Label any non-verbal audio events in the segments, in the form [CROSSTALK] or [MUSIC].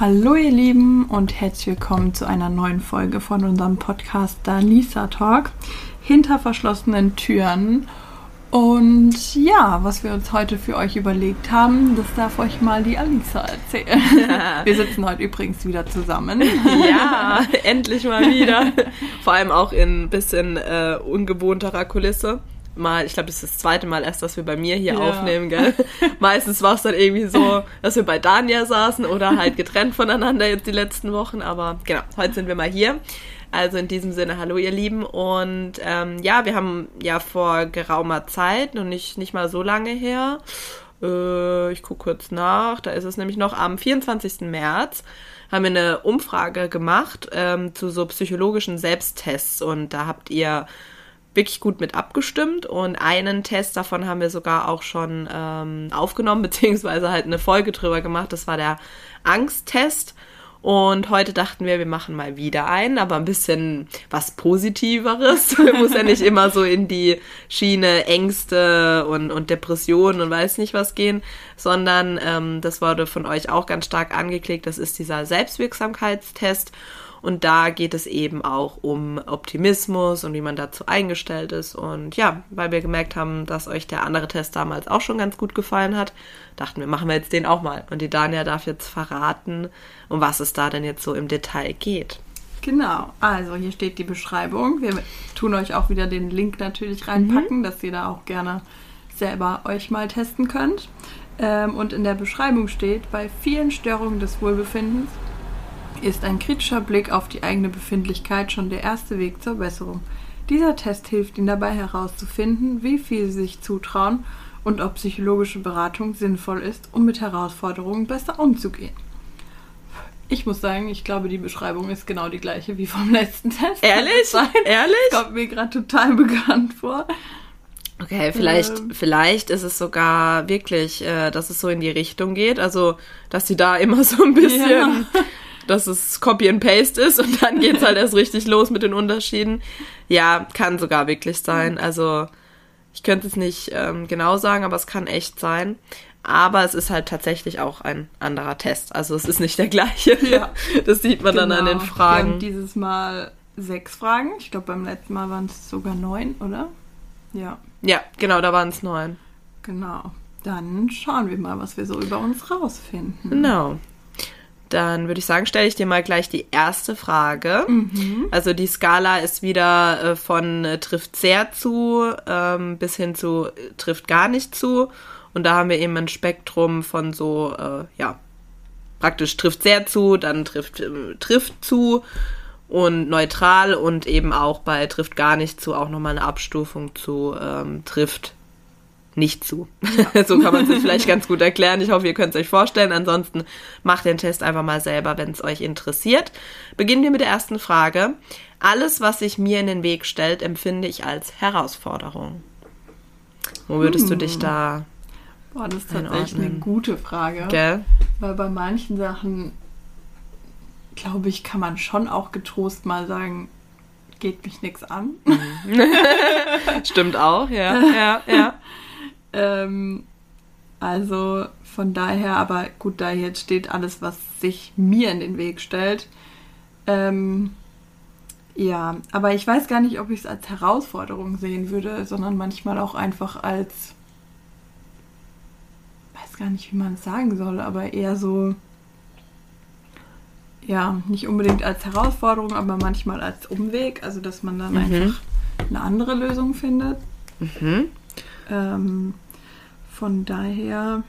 Hallo ihr Lieben und herzlich willkommen zu einer neuen Folge von unserem Podcast Danisa Talk hinter verschlossenen Türen. Und ja, was wir uns heute für euch überlegt haben, das darf euch mal die Alisa erzählen. [LAUGHS] Wir sitzen heute übrigens wieder zusammen. Ja, endlich mal wieder. Vor allem auch in ein bisschen äh, ungewohnterer Kulisse mal, ich glaube, das ist das zweite Mal erst, dass wir bei mir hier ja. aufnehmen, gell? [LAUGHS] Meistens war es dann irgendwie so, dass wir bei Dania saßen oder halt getrennt voneinander jetzt die letzten Wochen, aber genau, heute sind wir mal hier. Also in diesem Sinne, hallo ihr Lieben. Und ähm, ja, wir haben ja vor geraumer Zeit, und nicht, nicht mal so lange her, äh, ich gucke kurz nach, da ist es nämlich noch am 24. März, haben wir eine Umfrage gemacht ähm, zu so psychologischen Selbsttests. Und da habt ihr wirklich gut mit abgestimmt und einen Test davon haben wir sogar auch schon ähm, aufgenommen, [LAUGHS] beziehungsweise halt eine Folge drüber gemacht. Das war der Angsttest. Und heute dachten wir, wir machen mal wieder einen, aber ein bisschen was Positiveres. [LAUGHS] Muss ja nicht immer so in die Schiene Ängste und, und Depressionen und weiß nicht was gehen, sondern ähm, das wurde von euch auch ganz stark angeklickt. Das ist dieser Selbstwirksamkeitstest. Und da geht es eben auch um Optimismus und wie man dazu eingestellt ist. Und ja, weil wir gemerkt haben, dass euch der andere Test damals auch schon ganz gut gefallen hat, dachten wir, machen wir jetzt den auch mal. Und die Dania darf jetzt verraten, um was es da denn jetzt so im Detail geht. Genau, also hier steht die Beschreibung. Wir tun euch auch wieder den Link natürlich reinpacken, mhm. dass ihr da auch gerne selber euch mal testen könnt. Ähm, und in der Beschreibung steht, bei vielen Störungen des Wohlbefindens ist ein kritischer Blick auf die eigene Befindlichkeit schon der erste Weg zur Besserung. Dieser Test hilft Ihnen dabei herauszufinden, wie viel Sie sich zutrauen und ob psychologische Beratung sinnvoll ist, um mit Herausforderungen besser umzugehen. Ich muss sagen, ich glaube, die Beschreibung ist genau die gleiche wie vom letzten Test. Ehrlich? Ehrlich? Das kommt mir gerade total bekannt vor. Okay, vielleicht, ähm. vielleicht ist es sogar wirklich, äh, dass es so in die Richtung geht. Also, dass sie da immer so ein bisschen ja dass es Copy and Paste ist und dann geht's halt erst richtig los mit den Unterschieden. Ja, kann sogar wirklich sein. Also ich könnte es nicht ähm, genau sagen, aber es kann echt sein. Aber es ist halt tatsächlich auch ein anderer Test. Also es ist nicht der gleiche. Ja. [LAUGHS] Das sieht man genau. dann an den genau. Fragen. Wir haben dieses Mal sechs Fragen. Ich glaube, beim letzten Mal waren es sogar neun, oder? Ja. Ja, genau, da waren es neun. Genau. Dann schauen wir mal, was wir so über uns rausfinden. Genau. Dann würde ich sagen, stelle ich dir mal gleich die erste Frage. Mhm. Also die Skala ist wieder äh, von äh, trifft sehr zu ähm, bis hin zu äh, trifft gar nicht zu. Und da haben wir eben ein Spektrum von so, ja, praktisch trifft sehr zu, dann trifft, trifft zu und neutral und eben auch bei trifft gar nicht zu auch nochmal eine Abstufung zu ähm, trifft nicht zu. Ja. [LAUGHS] so kann man es vielleicht ganz gut erklären. Ich hoffe, ihr könnt es euch vorstellen. Ansonsten macht den Test einfach mal selber, wenn es euch interessiert. Beginnen wir mit der ersten Frage. Alles, was sich mir in den Weg stellt, empfinde ich als Herausforderung. Wo würdest hm. du dich da Boah, das ist tatsächlich eine gute Frage. Gell? Weil bei manchen Sachen, glaube ich, kann man schon auch getrost mal sagen, geht mich nichts an. Mhm. [LAUGHS] Stimmt auch, ja, ja, ja. Ähm, also von daher, aber gut, da jetzt steht alles, was sich mir in den Weg stellt. Ähm, ja, aber ich weiß gar nicht, ob ich es als Herausforderung sehen würde, sondern manchmal auch einfach als, weiß gar nicht, wie man es sagen soll, aber eher so, ja, nicht unbedingt als Herausforderung, aber manchmal als Umweg, also dass man dann mhm. einfach eine andere Lösung findet. Mhm. Ähm, von daher,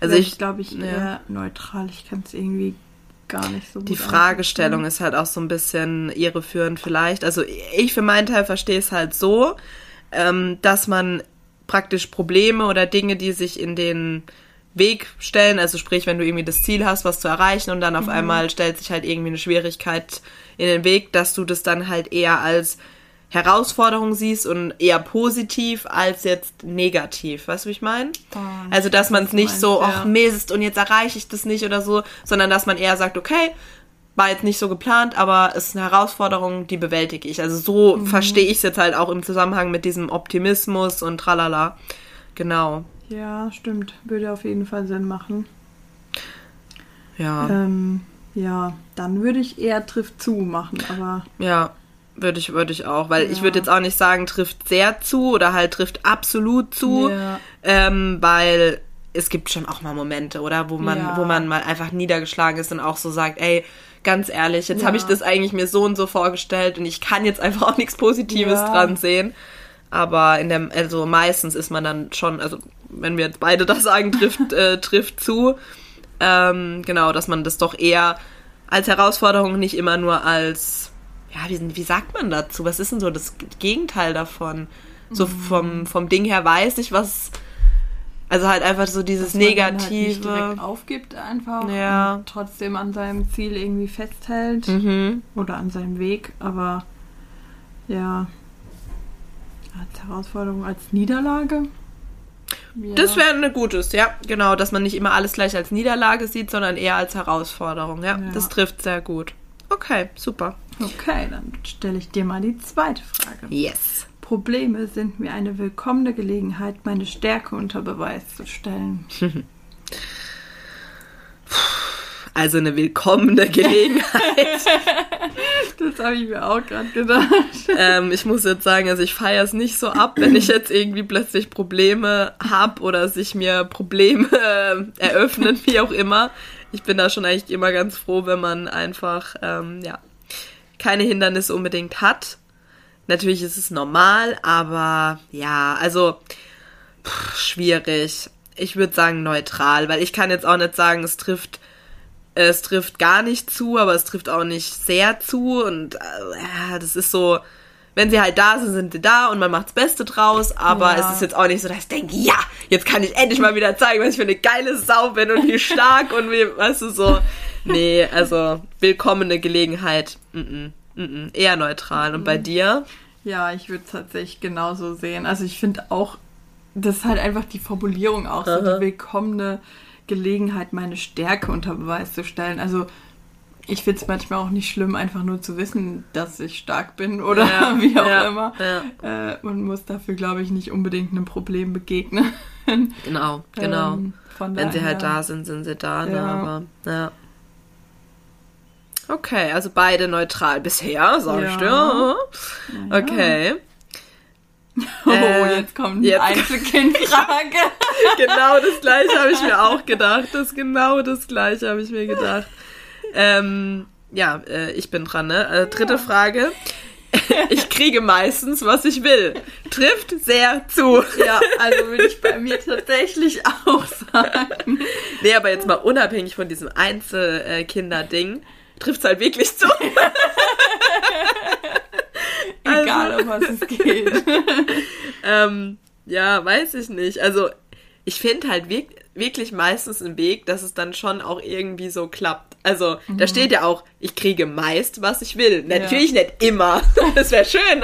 also ich glaube ich eher ja. neutral. Ich kann es irgendwie gar nicht so gut. Die Fragestellung ist halt auch so ein bisschen irreführend vielleicht. Also ich für meinen Teil verstehe es halt so, ähm, dass man praktisch Probleme oder Dinge, die sich in den Weg stellen, also sprich, wenn du irgendwie das Ziel hast, was zu erreichen und dann auf mhm. einmal stellt sich halt irgendwie eine Schwierigkeit in den Weg, dass du das dann halt eher als Herausforderung siehst und eher positiv als jetzt negativ. Weißt du, wie ich meine? Oh, also, dass man es nicht so, ach ja. Mist, und jetzt erreiche ich das nicht oder so, sondern dass man eher sagt, okay, war jetzt nicht so geplant, aber es ist eine Herausforderung, die bewältige ich. Also so mhm. verstehe ich es jetzt halt auch im Zusammenhang mit diesem Optimismus und tralala. Genau. Ja, stimmt. Würde auf jeden Fall Sinn machen. Ja. Ähm, ja, dann würde ich eher trifft zu machen, aber. Ja, würde ich, würde ich auch, weil ja. ich würde jetzt auch nicht sagen, trifft sehr zu oder halt trifft absolut zu, ja. ähm, weil es gibt schon auch mal Momente, oder, wo man, ja. wo man mal einfach niedergeschlagen ist und auch so sagt, ey, ganz ehrlich, jetzt habe ich das eigentlich mir so und so vorgestellt und ich kann jetzt einfach auch nichts Positives dran sehen. Aber in dem, also meistens ist man dann schon, also wenn wir jetzt beide das sagen, trifft, [LAUGHS] äh, trifft zu. Ähm, genau, dass man das doch eher als Herausforderung nicht immer nur als, ja, wie, wie sagt man dazu? Was ist denn so das Gegenteil davon? So mhm. vom, vom Ding her weiß ich, was. Also halt einfach so dieses Dass Negative. Man halt nicht direkt aufgibt einfach ja. und trotzdem an seinem Ziel irgendwie festhält. Mhm. Oder an seinem Weg. Aber ja. Als Herausforderung, als Niederlage. Ja. Das wäre eine gutes, ja, genau, dass man nicht immer alles gleich als Niederlage sieht, sondern eher als Herausforderung. Ja, ja. das trifft sehr gut. Okay, super. Okay, dann stelle ich dir mal die zweite Frage. Yes. Probleme sind mir eine willkommene Gelegenheit, meine Stärke unter Beweis zu stellen. [LAUGHS] Also eine willkommene Gelegenheit. [LAUGHS] das habe ich mir auch gerade gedacht. Ähm, ich muss jetzt sagen, also ich feiere es nicht so ab, wenn ich jetzt irgendwie plötzlich Probleme habe oder sich mir Probleme äh, eröffnen, wie auch immer. Ich bin da schon eigentlich immer ganz froh, wenn man einfach ähm, ja keine Hindernisse unbedingt hat. Natürlich ist es normal, aber ja, also pff, schwierig. Ich würde sagen neutral, weil ich kann jetzt auch nicht sagen, es trifft es trifft gar nicht zu, aber es trifft auch nicht sehr zu. Und äh, das ist so, wenn sie halt da sind, sind sie da und man macht das Beste draus. Aber ja. es ist jetzt auch nicht so, dass ich denke, ja, jetzt kann ich endlich mal wieder zeigen, was ich für eine geile Sau bin und wie stark und wie, weißt du, so. Nee, also willkommene Gelegenheit. Mm -mm, mm eher neutral. Und bei mhm. dir? Ja, ich würde es tatsächlich genauso sehen. Also ich finde auch, das ist halt einfach die Formulierung auch so, die willkommene Gelegenheit, meine Stärke unter Beweis zu stellen. Also ich finde es manchmal auch nicht schlimm, einfach nur zu wissen, dass ich stark bin oder ja, [LAUGHS] wie auch ja, immer. Ja. Äh, man muss dafür, glaube ich, nicht unbedingt einem Problem begegnen. Genau, genau. Ähm, Wenn daher, sie halt da sind, sind sie da. Ne? Aber, ja. Okay, also beide neutral bisher, sagst du. Okay. [LAUGHS] Oh, äh, jetzt kommt die Einzelkindfrage. [LAUGHS] genau das gleiche habe ich mir [LAUGHS] auch gedacht. Das genau das gleiche habe ich mir gedacht. Ähm, ja, äh, ich bin dran, ne? Äh, dritte ja. Frage. Ich kriege meistens, was ich will. Trifft sehr zu. Ja, also würde ich bei mir tatsächlich auch sagen. Nee, aber jetzt mal unabhängig von diesem Einzelkinder-Ding, trifft es halt wirklich zu. [LAUGHS] Egal, also, um was es geht. [LAUGHS] ähm, ja, weiß ich nicht. Also, ich finde halt wirklich, wirklich meistens einen Weg, dass es dann schon auch irgendwie so klappt. Also, mhm. da steht ja auch, ich kriege meist, was ich will. Natürlich ja. nicht immer. [LAUGHS] Das wäre schön.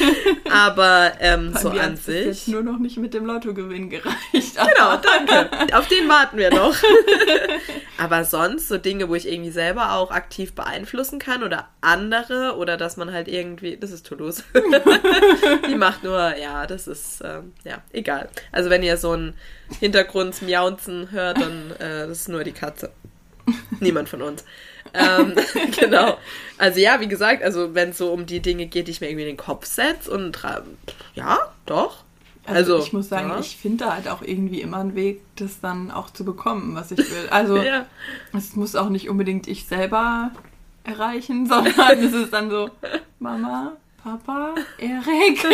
[LAUGHS] Aber ähm, so an sich. Jetzt nur noch nicht mit dem Lottogewinn gereicht. Genau, danke. [LAUGHS] Auf den warten wir noch. [LAUGHS] Aber sonst so Dinge, wo ich irgendwie selber auch aktiv beeinflussen kann oder andere oder dass man halt irgendwie, das ist Toulouse. Die macht nur, ja, das ist, ähm, ja, egal. Also wenn ihr so ein Hintergrundsmiaunzen hört, dann äh, das ist nur die Katze. Niemand von uns ähm, [LAUGHS] genau. Also ja, wie gesagt, also wenn es so um die Dinge geht, die ich mir irgendwie in den Kopf setze und ja, doch. Also, also ich muss sagen, ja. ich finde da halt auch irgendwie immer einen Weg, das dann auch zu bekommen, was ich will. Also [LAUGHS] ja. es muss auch nicht unbedingt ich selber erreichen, [LAUGHS] sondern es ist dann so, Mama, Papa, Erik. [LAUGHS]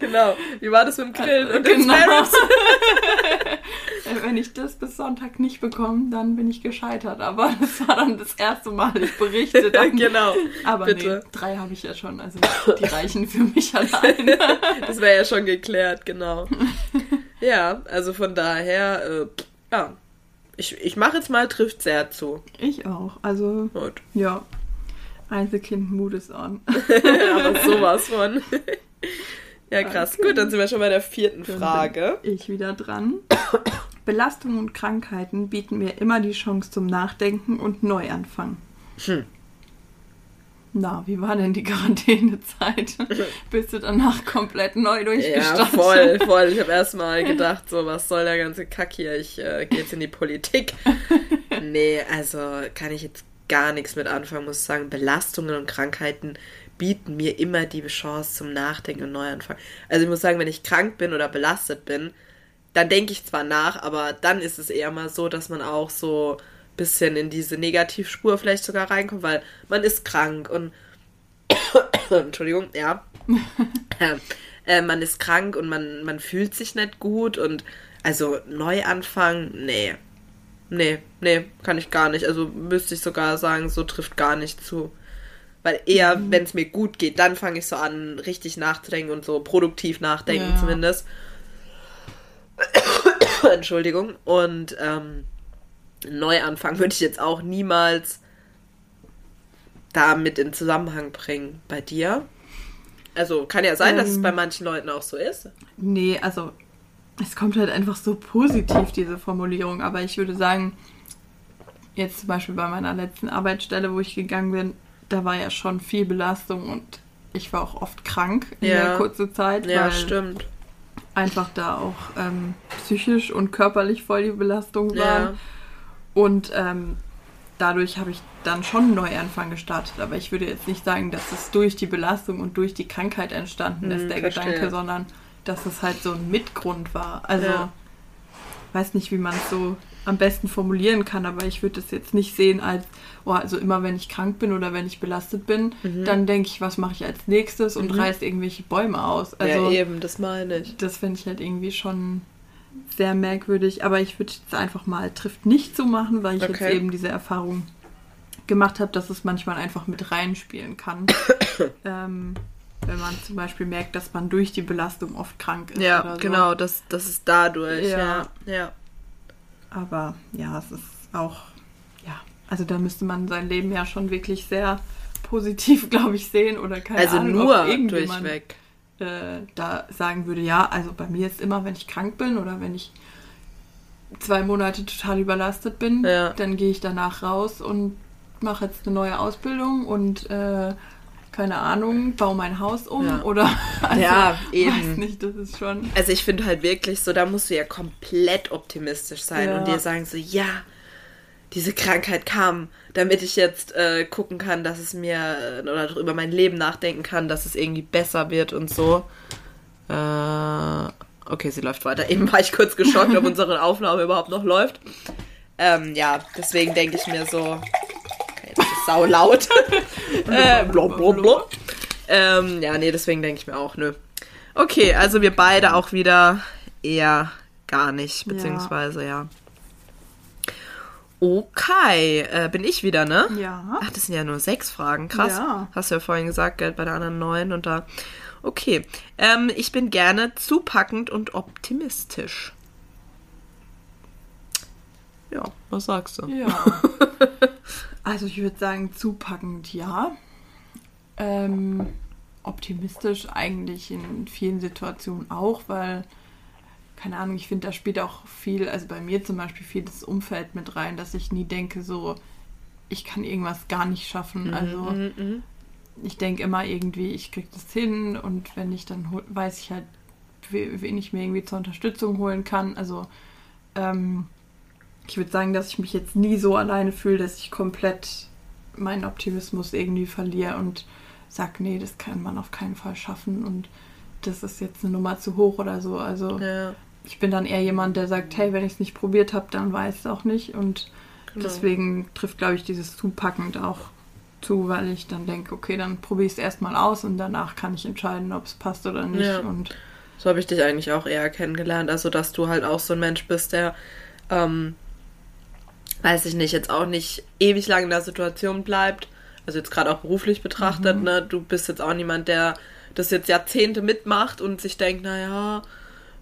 genau. Wie war das mit dem Grillen und genau. [LAUGHS] Wenn ich das bis Sonntag nicht bekomme, dann bin ich gescheitert. Aber das war dann das erste Mal, ich berichte [LAUGHS] dann. genau. Aber Bitte. nee, drei habe ich ja schon. Also die reichen für mich alleine. das wäre ja schon geklärt, genau. ja, also von daher, äh, ja. Ich, ich mache jetzt mal, trifft sehr zu. Ich auch. Also, Gut. ja. Einzelkind Mood is on. [LAUGHS] Aber sowas von. ja, krass. Okay. Gut, dann sind wir schon bei der vierten dann Frage. ich wieder dran. [COUGHS] Belastungen und Krankheiten bieten mir immer die Chance zum Nachdenken und Neuanfang. Hm. Na, wie war denn die Quarantänezeit? [LAUGHS] Bist du danach komplett neu durchgestartet? Ja, voll, [LAUGHS] voll. Ich habe erstmal gedacht, so, was soll der ganze Kack hier? Ich äh, gehe jetzt in die Politik. nee, also kann ich jetzt gar nichts mit anfangen, muss ich sagen. Belastungen und Krankheiten bieten mir immer die Chance zum Nachdenken und Neuanfang. Also ich muss sagen, wenn ich krank bin oder belastet bin, dann denke ich zwar nach, aber dann ist es eher mal so, dass man auch so ein bisschen in diese Negativspur vielleicht sogar reinkommt, weil man ist krank und [COUGHS] Entschuldigung, ja. ja. [LAUGHS] Äh, man ist krank und man, man fühlt sich nicht gut und also Neuanfang, nee. Nee, nee, kann ich gar nicht. Also müsste ich sogar sagen, so trifft gar nicht zu. Weil eher, mhm. wenn es mir gut geht, dann fange ich so an, richtig nachzudenken und so produktiv nachdenken ja. zumindest. [COUGHS] Entschuldigung. Und ähm, Neuanfang würde ich jetzt auch niemals damit in Zusammenhang bringen. Bei dir? Also kann ja sein, ähm, dass es ähm. bei manchen Leuten auch so ist. Nee, also es kommt halt einfach so positiv, diese Formulierung. Aber ich würde sagen, jetzt zum Beispiel bei meiner letzten Arbeitsstelle, wo ich gegangen bin, da war ja schon viel Belastung und ich war auch oft krank in ja. der kurzen Zeit. Ja, stimmt. Einfach da auch ähm, psychisch und körperlich voll die Belastung waren. Ja. Und ähm, dadurch habe ich dann schon einen Neuanfang gestartet. Aber ich würde jetzt nicht sagen, dass es durch die Belastung und durch die Krankheit entstanden ist, hm, der verstehe. Gedanke, sondern dass es halt so ein Mitgrund war. Also, ja. weiß nicht, wie man es so am besten formulieren kann, aber ich würde das jetzt nicht sehen als, oh, also immer wenn ich krank bin oder wenn ich belastet bin, mhm. dann denke ich, was mache ich als nächstes und mhm. reiß irgendwelche Bäume aus. Also, ja, eben, das meine ich. Das finde ich halt irgendwie schon sehr merkwürdig, aber ich würde es einfach mal trifft nicht zu machen, weil ich okay. jetzt eben diese Erfahrung gemacht habe, dass es manchmal einfach mit reinspielen kann. [COUGHS] ähm, wenn man zum Beispiel merkt, dass man durch die Belastung oft krank ist. Ja, so. genau, das, das ist dadurch. Ja. ja. ja. Aber ja, es ist auch, ja, also da müsste man sein Leben ja schon wirklich sehr positiv, [LAUGHS] glaube ich, sehen oder keine also Ahnung. Also nur durchweg. Äh, da sagen würde, ja, also bei mir ist immer, wenn ich krank bin oder wenn ich zwei Monate total überlastet bin, ja. dann gehe ich danach raus und mache jetzt eine neue Ausbildung und äh, keine Ahnung, baue mein Haus um ja. oder [LAUGHS] also, ja, eben. nicht, das ist schon. Also ich finde halt wirklich so, da musst du ja komplett optimistisch sein ja. und dir sagen so, ja, diese Krankheit kam, damit ich jetzt äh, gucken kann, dass es mir äh, oder über mein Leben nachdenken kann, dass es irgendwie besser wird und so. Äh, okay, sie läuft weiter. Eben war ich kurz geschockt, ob [LAUGHS] unsere Aufnahme überhaupt noch läuft. Ähm, ja, deswegen denke ich mir so, das ist sau laut. [LAUGHS] äh, blub, blub, blub. Ähm, ja, nee, deswegen denke ich mir auch, nö. Okay, also wir beide auch wieder eher gar nicht, beziehungsweise ja. ja. Okay, äh, bin ich wieder, ne? Ja. Ach, das sind ja nur sechs Fragen. Krass. Ja. Hast du ja vorhin gesagt, Geld bei der anderen neun und da. Okay. Ähm, ich bin gerne zupackend und optimistisch. Ja, was sagst du? Ja. [LAUGHS] Also ich würde sagen, zupackend ja. Ähm, optimistisch eigentlich in vielen Situationen auch, weil, keine Ahnung, ich finde, da spielt auch viel, also bei mir zum Beispiel viel das Umfeld mit rein, dass ich nie denke, so, ich kann irgendwas gar nicht schaffen. Mhm, also mhm, mhm. ich denke immer irgendwie, ich kriege das hin und wenn ich dann weiß ich halt, wen ich mir irgendwie zur Unterstützung holen kann. Also ähm, ich würde sagen, dass ich mich jetzt nie so alleine fühle, dass ich komplett meinen Optimismus irgendwie verliere und sage, nee, das kann man auf keinen Fall schaffen und das ist jetzt eine Nummer zu hoch oder so. Also ja. ich bin dann eher jemand, der sagt, hey, wenn ich es nicht probiert habe, dann weiß ich es auch nicht. Und genau. deswegen trifft, glaube ich, dieses Zupackend auch zu, weil ich dann denke, okay, dann probiere ich es erstmal aus und danach kann ich entscheiden, ob es passt oder nicht. Ja. Und so habe ich dich eigentlich auch eher kennengelernt. Also, dass du halt auch so ein Mensch bist, der ähm, weiß ich nicht, jetzt auch nicht ewig lang in der Situation bleibt. Also jetzt gerade auch beruflich betrachtet, mhm. ne? Du bist jetzt auch niemand, der das jetzt Jahrzehnte mitmacht und sich denkt, naja,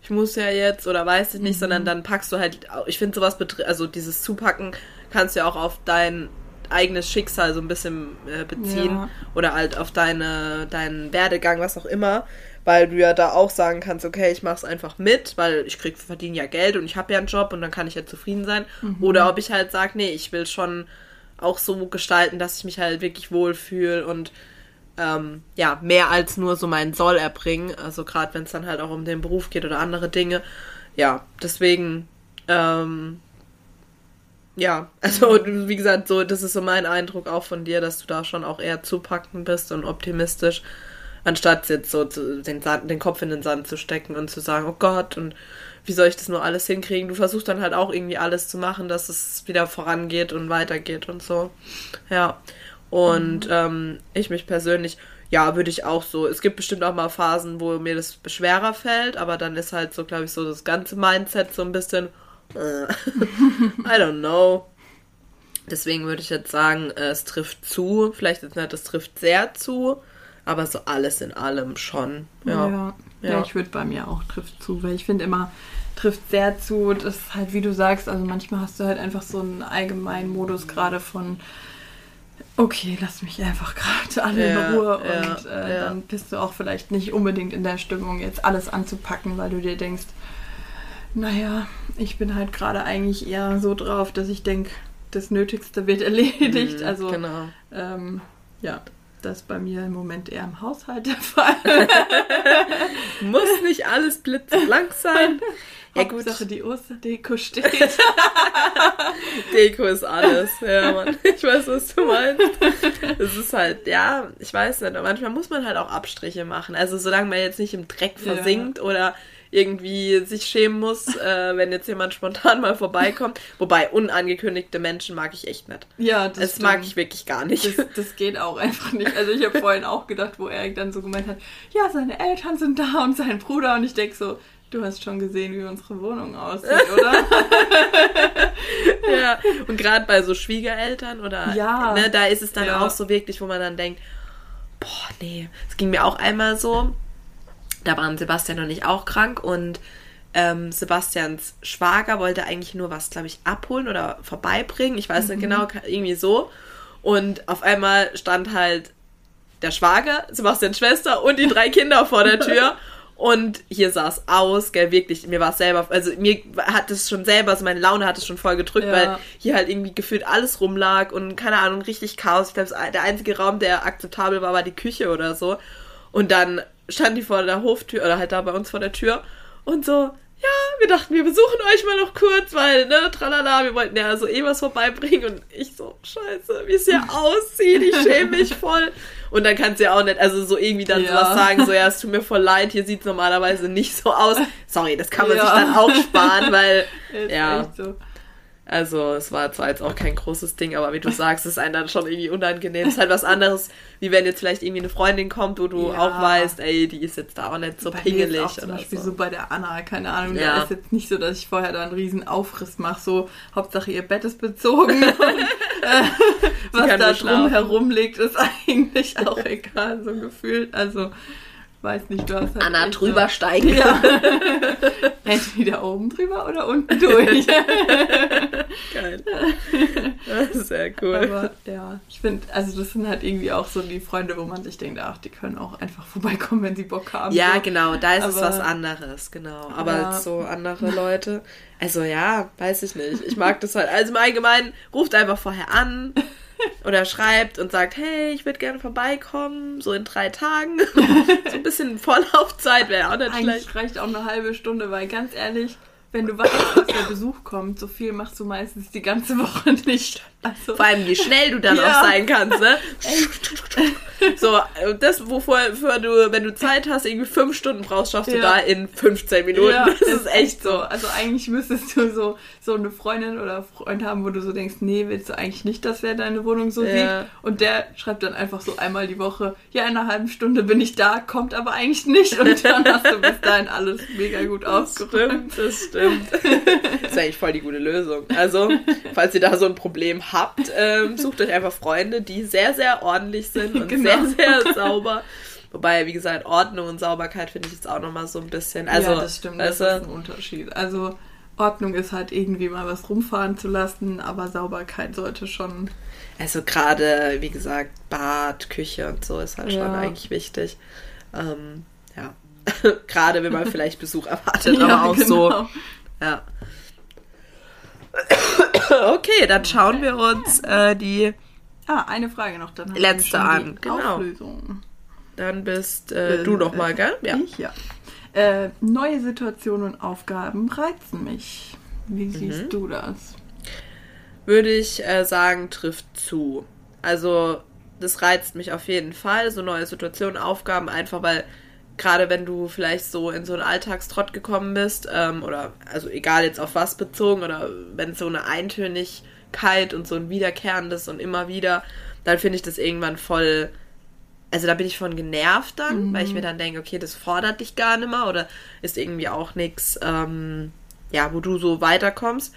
ich muss ja jetzt oder weiß ich nicht, mhm. sondern dann packst du halt, ich finde sowas, also dieses Zupacken kannst du ja auch auf dein eigenes Schicksal so ein bisschen äh, beziehen ja. oder halt auf deine, deinen Werdegang, was auch immer weil du ja da auch sagen kannst, okay, ich mache es einfach mit, weil ich krieg verdiene ja Geld und ich habe ja einen Job und dann kann ich ja zufrieden sein. Mhm. Oder ob ich halt sage, nee, ich will schon auch so gestalten, dass ich mich halt wirklich wohlfühle und ähm, ja, mehr als nur so meinen Soll erbringen. Also gerade wenn es dann halt auch um den Beruf geht oder andere Dinge. Ja, deswegen, ähm, ja, [LAUGHS] also wie gesagt, so das ist so mein Eindruck auch von dir, dass du da schon auch eher zupackend bist und optimistisch, anstatt jetzt so zu, den, Sand, den Kopf in den Sand zu stecken und zu sagen, oh Gott, und wie soll ich das nur alles hinkriegen? Du versuchst dann halt auch irgendwie alles zu machen, dass es wieder vorangeht und weitergeht und so. Ja. Und mhm. ähm, ich mich persönlich, ja, würde ich auch so. Es gibt bestimmt auch mal Phasen, wo mir das schwerer fällt, aber dann ist halt so, glaube ich, so das ganze Mindset so ein bisschen, äh, [LAUGHS] I don't know. Deswegen würde ich jetzt sagen, äh, es trifft zu. Vielleicht ist nicht, es trifft sehr zu, aber so alles in allem schon. Ja, ja. ja. ja ich würde bei mir auch trifft zu, weil ich finde immer, trifft sehr zu. Das ist halt, wie du sagst, also manchmal hast du halt einfach so einen allgemeinen Modus gerade von okay, lass mich einfach gerade [LAUGHS] alle ja, in Ruhe und äh, dann bist du auch vielleicht nicht unbedingt in der Stimmung, jetzt alles anzupacken, weil du dir denkst, naja, ich bin halt gerade eigentlich eher so drauf, dass ich denke, das Nötigste wird [LAUGHS] erledigt. Mhm, also genau. ähm, ja, das ist bei mir im Moment eher im Haushalt der Fall. [LAUGHS] Muss nicht alles blitzblank sein. Ja, gut. Hauptsache die Osterdeko steht. [LAUGHS] Deko ist alles. Ja, Mann. Ich weiß, was du meinst. Es ist halt, ja, ich weiß nicht. Manchmal muss man halt auch Abstriche machen. Also, solange man jetzt nicht im Dreck versinkt ja. oder irgendwie sich schämen muss, äh, wenn jetzt jemand spontan mal vorbeikommt. Wobei unangekündigte Menschen mag ich echt nicht. Ja, das, das mag ich wirklich gar nicht. Das, das geht auch einfach nicht. Also ich habe vorhin auch gedacht, wo Erik dann so gemeint hat, ja, seine Eltern sind da und sein Bruder und ich denke so, Du hast schon gesehen, wie unsere Wohnung aussieht, oder? [LAUGHS] ja, und gerade bei so Schwiegereltern oder ja, ne, da ist es dann ja. auch so wirklich, wo man dann denkt, boah, nee, es ging mir auch einmal so. Da waren Sebastian und ich auch krank und ähm, Sebastians Schwager wollte eigentlich nur was, glaube ich, abholen oder vorbeibringen. Ich weiß mhm. nicht genau, irgendwie so. Und auf einmal stand halt der Schwager, Sebastians Schwester und die drei Kinder vor der Tür. [LAUGHS] Und hier sah es aus, gell, wirklich, mir war es selber, also mir hat es schon selber, also meine Laune hat es schon voll gedrückt, ja. weil hier halt irgendwie gefühlt alles rumlag und keine Ahnung, richtig Chaos. Ich glaube, der einzige Raum, der akzeptabel war, war die Küche oder so. Und dann stand die vor der Hoftür, oder halt da bei uns vor der Tür und so, ja, wir dachten, wir besuchen euch mal noch kurz, weil, ne, tralala, wir wollten ja so eh was vorbeibringen und ich so, scheiße, wie es hier [LAUGHS] aussieht, ich schäme mich voll. Und dann kannst du ja auch nicht, also so irgendwie dann ja. sowas sagen, so, ja, es tut mir voll leid, hier sieht es normalerweise nicht so aus. Sorry, das kann man ja. sich dann auch sparen, weil, [LAUGHS] ja. So. Also es war zwar jetzt auch kein großes Ding, aber wie du sagst, ist einem dann schon irgendwie unangenehm. Es ist halt was anderes, wie wenn jetzt vielleicht irgendwie eine Freundin kommt, wo du ja. auch weißt, ey, die ist jetzt da auch nicht so bei pingelig. Mir auch zum Beispiel so. so. bei der Anna, keine Ahnung, ja. da ist jetzt nicht so, dass ich vorher da einen riesen Aufriss mache, so Hauptsache ihr Bett ist bezogen [LAUGHS] und äh, was da drum herum liegt, ist [LAUGHS] eigentlich auch egal, so gefühlt. Also weiß nicht, du hast halt Anna drüber steigen. Ja. [LAUGHS] Entweder oben drüber oder unten durch. [LAUGHS] Geil. Sehr cool. Aber ja, ich finde, also das sind halt irgendwie auch so die Freunde, wo man sich denkt, ach, die können auch einfach vorbeikommen, wenn sie Bock haben. Ja, so. genau, da ist Aber, es was anderes, genau. Aber ja. so andere Leute, also ja, weiß ich nicht. Ich mag das halt. Also im Allgemeinen, ruft einfach vorher an [LAUGHS] [LAUGHS] oder schreibt und sagt, hey, ich würde gerne vorbeikommen, so in drei Tagen. [LAUGHS] so ein bisschen Vorlaufzeit wäre auch nicht Eigentlich schlecht. reicht auch eine halbe Stunde, weil ganz ehrlich, wenn du weißt, dass der Besuch kommt, so viel machst du meistens die ganze Woche nicht. Also, Vor allem, wie schnell du dann [LAUGHS] ja. auch sein kannst, ne? so, das, wovor du, wenn du Zeit hast, irgendwie fünf Stunden brauchst, schaffst ja. du da in 15 Minuten. Ja, das ist echt so. Also eigentlich müsstest du so, so eine Freundin oder Freund haben, wo du so denkst, nee, willst du eigentlich nicht, dass wer deine Wohnung so ja. sieht? Und der schreibt dann einfach so einmal die Woche, ja, in einer halben Stunde bin ich da, kommt aber eigentlich nicht. Und dann hast du bis dahin alles mega gut ausgeräumt. Das stimmt, das stimmt. Das ist eigentlich voll die gute Lösung. Also, falls ihr da so ein Problem habt, habt, ähm, sucht euch einfach Freunde, die sehr, sehr ordentlich sind und genau. sehr, sehr sauber. Wobei, wie gesagt, Ordnung und Sauberkeit finde ich jetzt auch nochmal so ein bisschen. Also, ja, das stimmt, das ist ein Unterschied. Also, Ordnung ist halt irgendwie mal was rumfahren zu lassen, aber Sauberkeit sollte schon. Also, gerade, wie gesagt, Bad, Küche und so ist halt ja. schon eigentlich wichtig. Ähm, ja. [LAUGHS] gerade wenn man vielleicht Besuch erwartet, [LAUGHS] ja, aber auch genau. so. Ja. [COUGHS] okay, dann schauen wir uns äh, die ah, eine Frage noch, dann letzte an. Genau. Auflösung. Dann bist äh, du noch mal, gell? Ja. Ich, ja. Äh, neue Situationen und Aufgaben reizen mich. Wie siehst mhm. du das? würde ich äh, sagen, trifft zu. Also, das reizt mich auf jeden Fall, so neue Situationen, Aufgaben, einfach weil gerade wenn du vielleicht so in so einen Alltagstrott gekommen bist, ähm, oder also egal jetzt auf was bezogen, oder wenn so eine Eintönigkeit und so ein wiederkehrendes und immer wieder, dann finde ich das irgendwann voll. Also da bin ich von genervt dann, mhm. weil ich mir dann denke, okay, das fordert dich gar nicht mehr oder ist irgendwie auch nichts, ähm, ja, wo du so weiterkommst.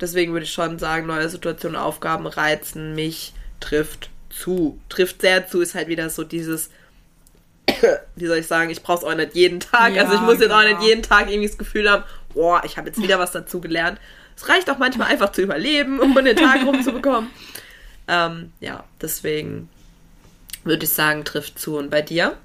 Deswegen würde ich schon sagen, neue Situationen, Aufgaben reizen mich, trifft zu. Trifft sehr zu, ist halt wieder so dieses, wie soll ich sagen, ich brauche es auch nicht jeden Tag. Ja, also ich muss jetzt genau. auch nicht jeden Tag irgendwie das Gefühl haben, boah, ich habe jetzt wieder was dazu gelernt. Es reicht auch manchmal einfach zu überleben, um den Tag [LAUGHS] rumzubekommen. Ähm, ja, deswegen würde ich sagen, trifft zu. Und bei dir?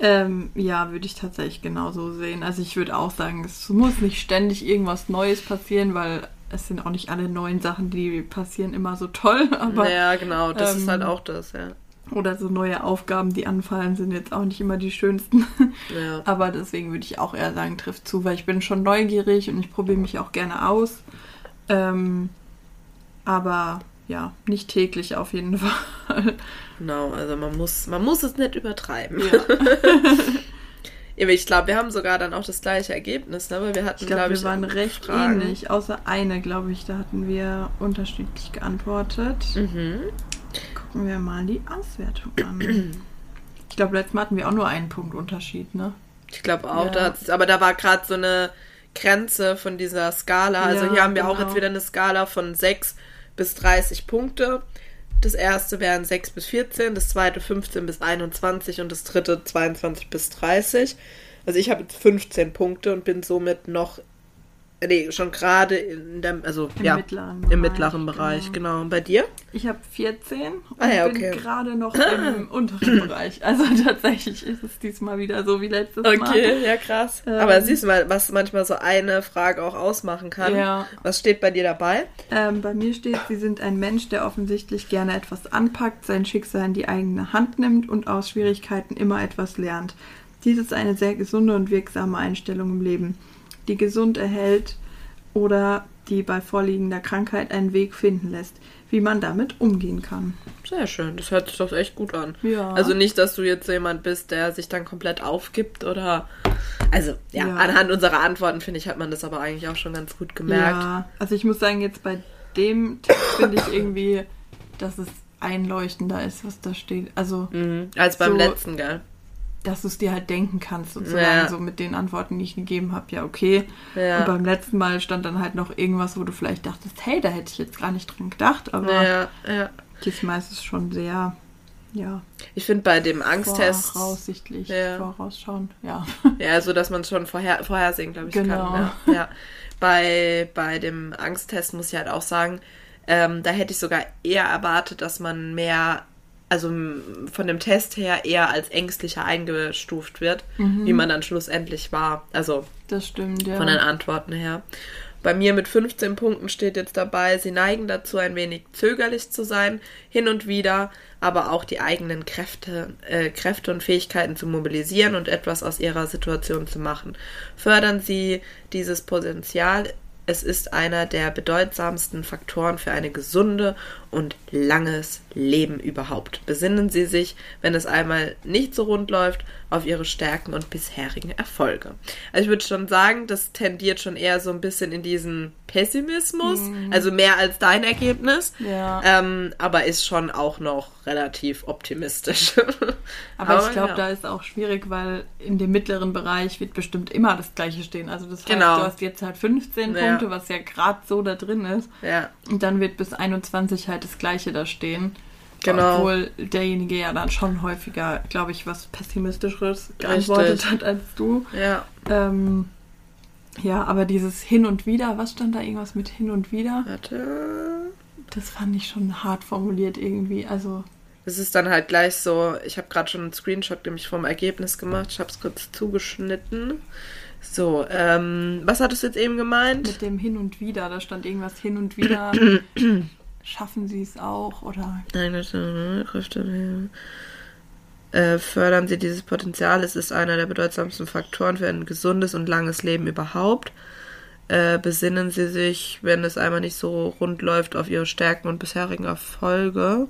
Ähm, ja, würde ich tatsächlich genauso sehen. Also ich würde auch sagen, es muss nicht ständig irgendwas Neues passieren, weil es sind auch nicht alle neuen Sachen, die passieren, immer so toll. [LAUGHS] Aber, ja, genau, das ähm, ist halt auch das, ja. Oder so neue Aufgaben, die anfallen, sind jetzt auch nicht immer die schönsten. [LAUGHS] Ja. Aber deswegen würde ich auch eher sagen, trifft zu, weil ich bin schon neugierig und ich probiere mich auch gerne aus. Ähm, aber ja, nicht täglich auf jeden [LAUGHS] Fall. Genau, also man muss, man muss es nicht übertreiben. Ja. [LAUGHS] ich glaube, wir haben sogar dann auch das gleiche Ergebnis, ne? Weil wir hatten, glaube glaub, ich, wir waren recht Fragen. ähnlich, außer eine, glaube ich, da hatten wir unterschiedlich geantwortet. Mhm. Gucken wir mal die Auswertung an. ich glaube, letztes Mal hatten wir auch nur einen Punkt Unterschied, ne? Ich glaube auch, ja. da aber da war gerade so eine Grenze von dieser Skala. Also ja, hier haben wir genau. auch jetzt wieder eine Skala von 6 bis 30 Punkte. Das erste wären 6 bis 14, das zweite 15 bis 21 und das dritte 22 bis 30. Also ich habe jetzt 15 Punkte und bin somit noch Nee, schon gerade in dem, also Im ja, mittleren im Bereich, mittleren Bereich, genau. genau. Und bei dir? Ich habe 14 und ah, ja, okay. bin gerade noch [CLEARS THROAT] im unteren Bereich. Also [LAUGHS] tatsächlich ist es diesmal wieder so wie letztes okay, Mal. Okay, ja krass. Ähm, Aber siehst du mal, was manchmal so eine Frage auch ausmachen kann. Ja. Was steht bei dir dabei? Ähm, bei mir steht, Sie sind ein Mensch, der offensichtlich gerne etwas anpackt, sein Schicksal in die eigene Hand nimmt und aus Schwierigkeiten immer etwas lernt. Dies ist eine sehr gesunde und wirksame Einstellung im Leben die gesund erhält oder die bei vorliegender Krankheit einen Weg finden lässt, wie man damit umgehen kann. Sehr schön, das hört sich doch echt gut an. Ja. Also nicht, dass du jetzt jemand bist, der sich dann komplett aufgibt oder. Also, ja, ja. anhand unserer Antworten, finde ich, hat man das aber eigentlich auch schon ganz gut gemerkt. Ja, also ich muss sagen, jetzt bei dem Text finde ich irgendwie, dass es einleuchtender ist, was da steht. Also. Mhm. Als beim so, letzten, gell? Dass du es dir halt denken kannst, sozusagen, ja. so mit den Antworten, die ich gegeben habe, ja, okay. Ja. Und beim letzten Mal stand dann halt noch irgendwas, wo du vielleicht dachtest, hey, da hätte ich jetzt gar nicht dran gedacht, aber ja, ja. diesmal ist es schon sehr, ja. Ich finde bei dem Angsttest. Voraussichtlich, ja. vorausschauen, ja. [LAUGHS] Ja, so dass man es schon vorher, vorhersehen, glaube ich, genau. kann. Ja. ja. Bei, bei dem Angsttest muss ich halt auch sagen, ähm, da hätte ich sogar eher erwartet, dass man mehr also von dem Test her eher als ängstlicher eingestuft wird, mhm. wie man dann schlussendlich war. Also das stimmt, ja. Von den Antworten her. Bei mir mit 15 Punkten steht jetzt dabei, sie neigen dazu, ein wenig zögerlich zu sein, hin und wieder, aber auch die eigenen Kräfte, äh, Kräfte und Fähigkeiten zu mobilisieren und etwas aus ihrer Situation zu machen. Fördern sie dieses Potenzial es ist einer der bedeutsamsten Faktoren für eine gesunde und langes Leben überhaupt. Besinnen Sie sich, wenn es einmal nicht so rund läuft, auf Ihre Stärken und bisherigen Erfolge. Also ich würde schon sagen, das tendiert schon eher so ein bisschen in diesen Pessimismus, mhm. also mehr als dein Ergebnis, ja. ähm, aber ist schon auch noch relativ optimistisch. [LAUGHS] aber, aber, ich glaube, ja. da ist auch schwierig, weil in dem mittleren Bereich wird bestimmt immer das Gleiche stehen. Also das heißt, genau. du hast jetzt halt 15 ja. Punkte, was ja gerade so da drin ist. Und dann wird bis 21 halt das Gleiche da stehen. Genau. Obwohl derjenige ja dann schon häufiger, glaube ich, was Pessimistischeres geantwortet Richtig. hat als du. Ja. Ähm, ja, aber dieses Hin und Wieder, was stand da irgendwas mit Hin und Wieder? Warte. Das fand ich schon hart formuliert irgendwie. Also. Es ist dann halt gleich so, ich habe gerade schon einen Screenshot nämlich vom Ergebnis gemacht. Ich habe es kurz zugeschnitten. So, ähm, was hattest du jetzt eben gemeint? Mit dem Hin und Wieder, da stand irgendwas Hin und Wieder. [CLEARS THROAT] [CLEARS THROAT] Schaffen sie es auch oder? Nein, das Kräfte. Äh, fördern sie dieses Potenzial. Es ist einer der bedeutsamsten Faktoren für ein gesundes und langes Leben überhaupt. äh, besinnen sie sich, wenn es einmal nicht so rund läuft, auf ihre Stärken und bisherigen Erfolge.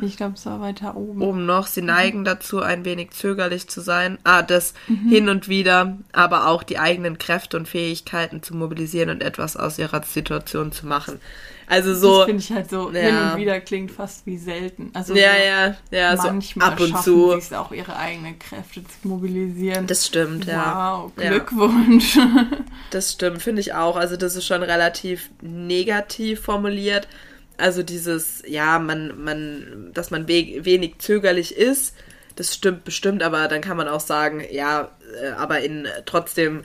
Ich glaube, es war weiter oben. Oben noch, sie neigen mhm. dazu, ein wenig zögerlich zu sein. Ah, das mhm. hin und wieder, aber auch die eigenen Kräfte und Fähigkeiten zu mobilisieren und etwas aus ihrer Situation zu machen. Also so. Das finde ich halt so ja. hin und wieder klingt fast wie selten. Also ja, ja, ja, manchmal so ab und zu. Sie auch ihre eigenen Kräfte zu mobilisieren. Das stimmt, ja. Wow, Glückwunsch. Ja. [LAUGHS] Das stimmt, finde ich auch. Also das ist schon relativ negativ formuliert. Also dieses, ja, man, man, dass man we wenig zögerlich ist, das stimmt bestimmt, aber dann kann man auch sagen, ja, äh, aber in trotzdem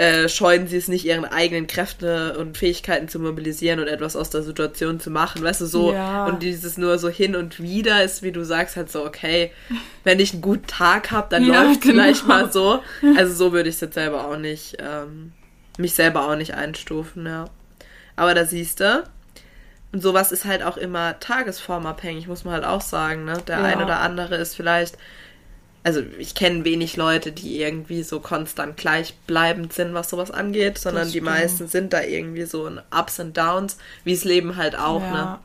äh, scheuen sie es nicht, ihren eigenen Kräfte und Fähigkeiten zu mobilisieren und etwas aus der Situation zu machen. Weißt du, so, ja. und dieses nur so hin und wieder ist, wie du sagst, halt so, okay, wenn ich einen guten Tag habe, dann [LAUGHS] ja, läuft genau. vielleicht mal so. Also so würde ich es jetzt selber auch nicht, ähm, mich selber auch nicht einstufen, ja. Aber da siehst du, und sowas ist halt auch immer tagesformabhängig, muss man halt auch sagen. Ne? Der ja. ein oder andere ist vielleicht, also ich kenne wenig Leute, die irgendwie so konstant gleichbleibend sind, was sowas angeht, sondern die meisten sind da irgendwie so in Ups und Downs, wie das Leben halt auch. Ja. Ne?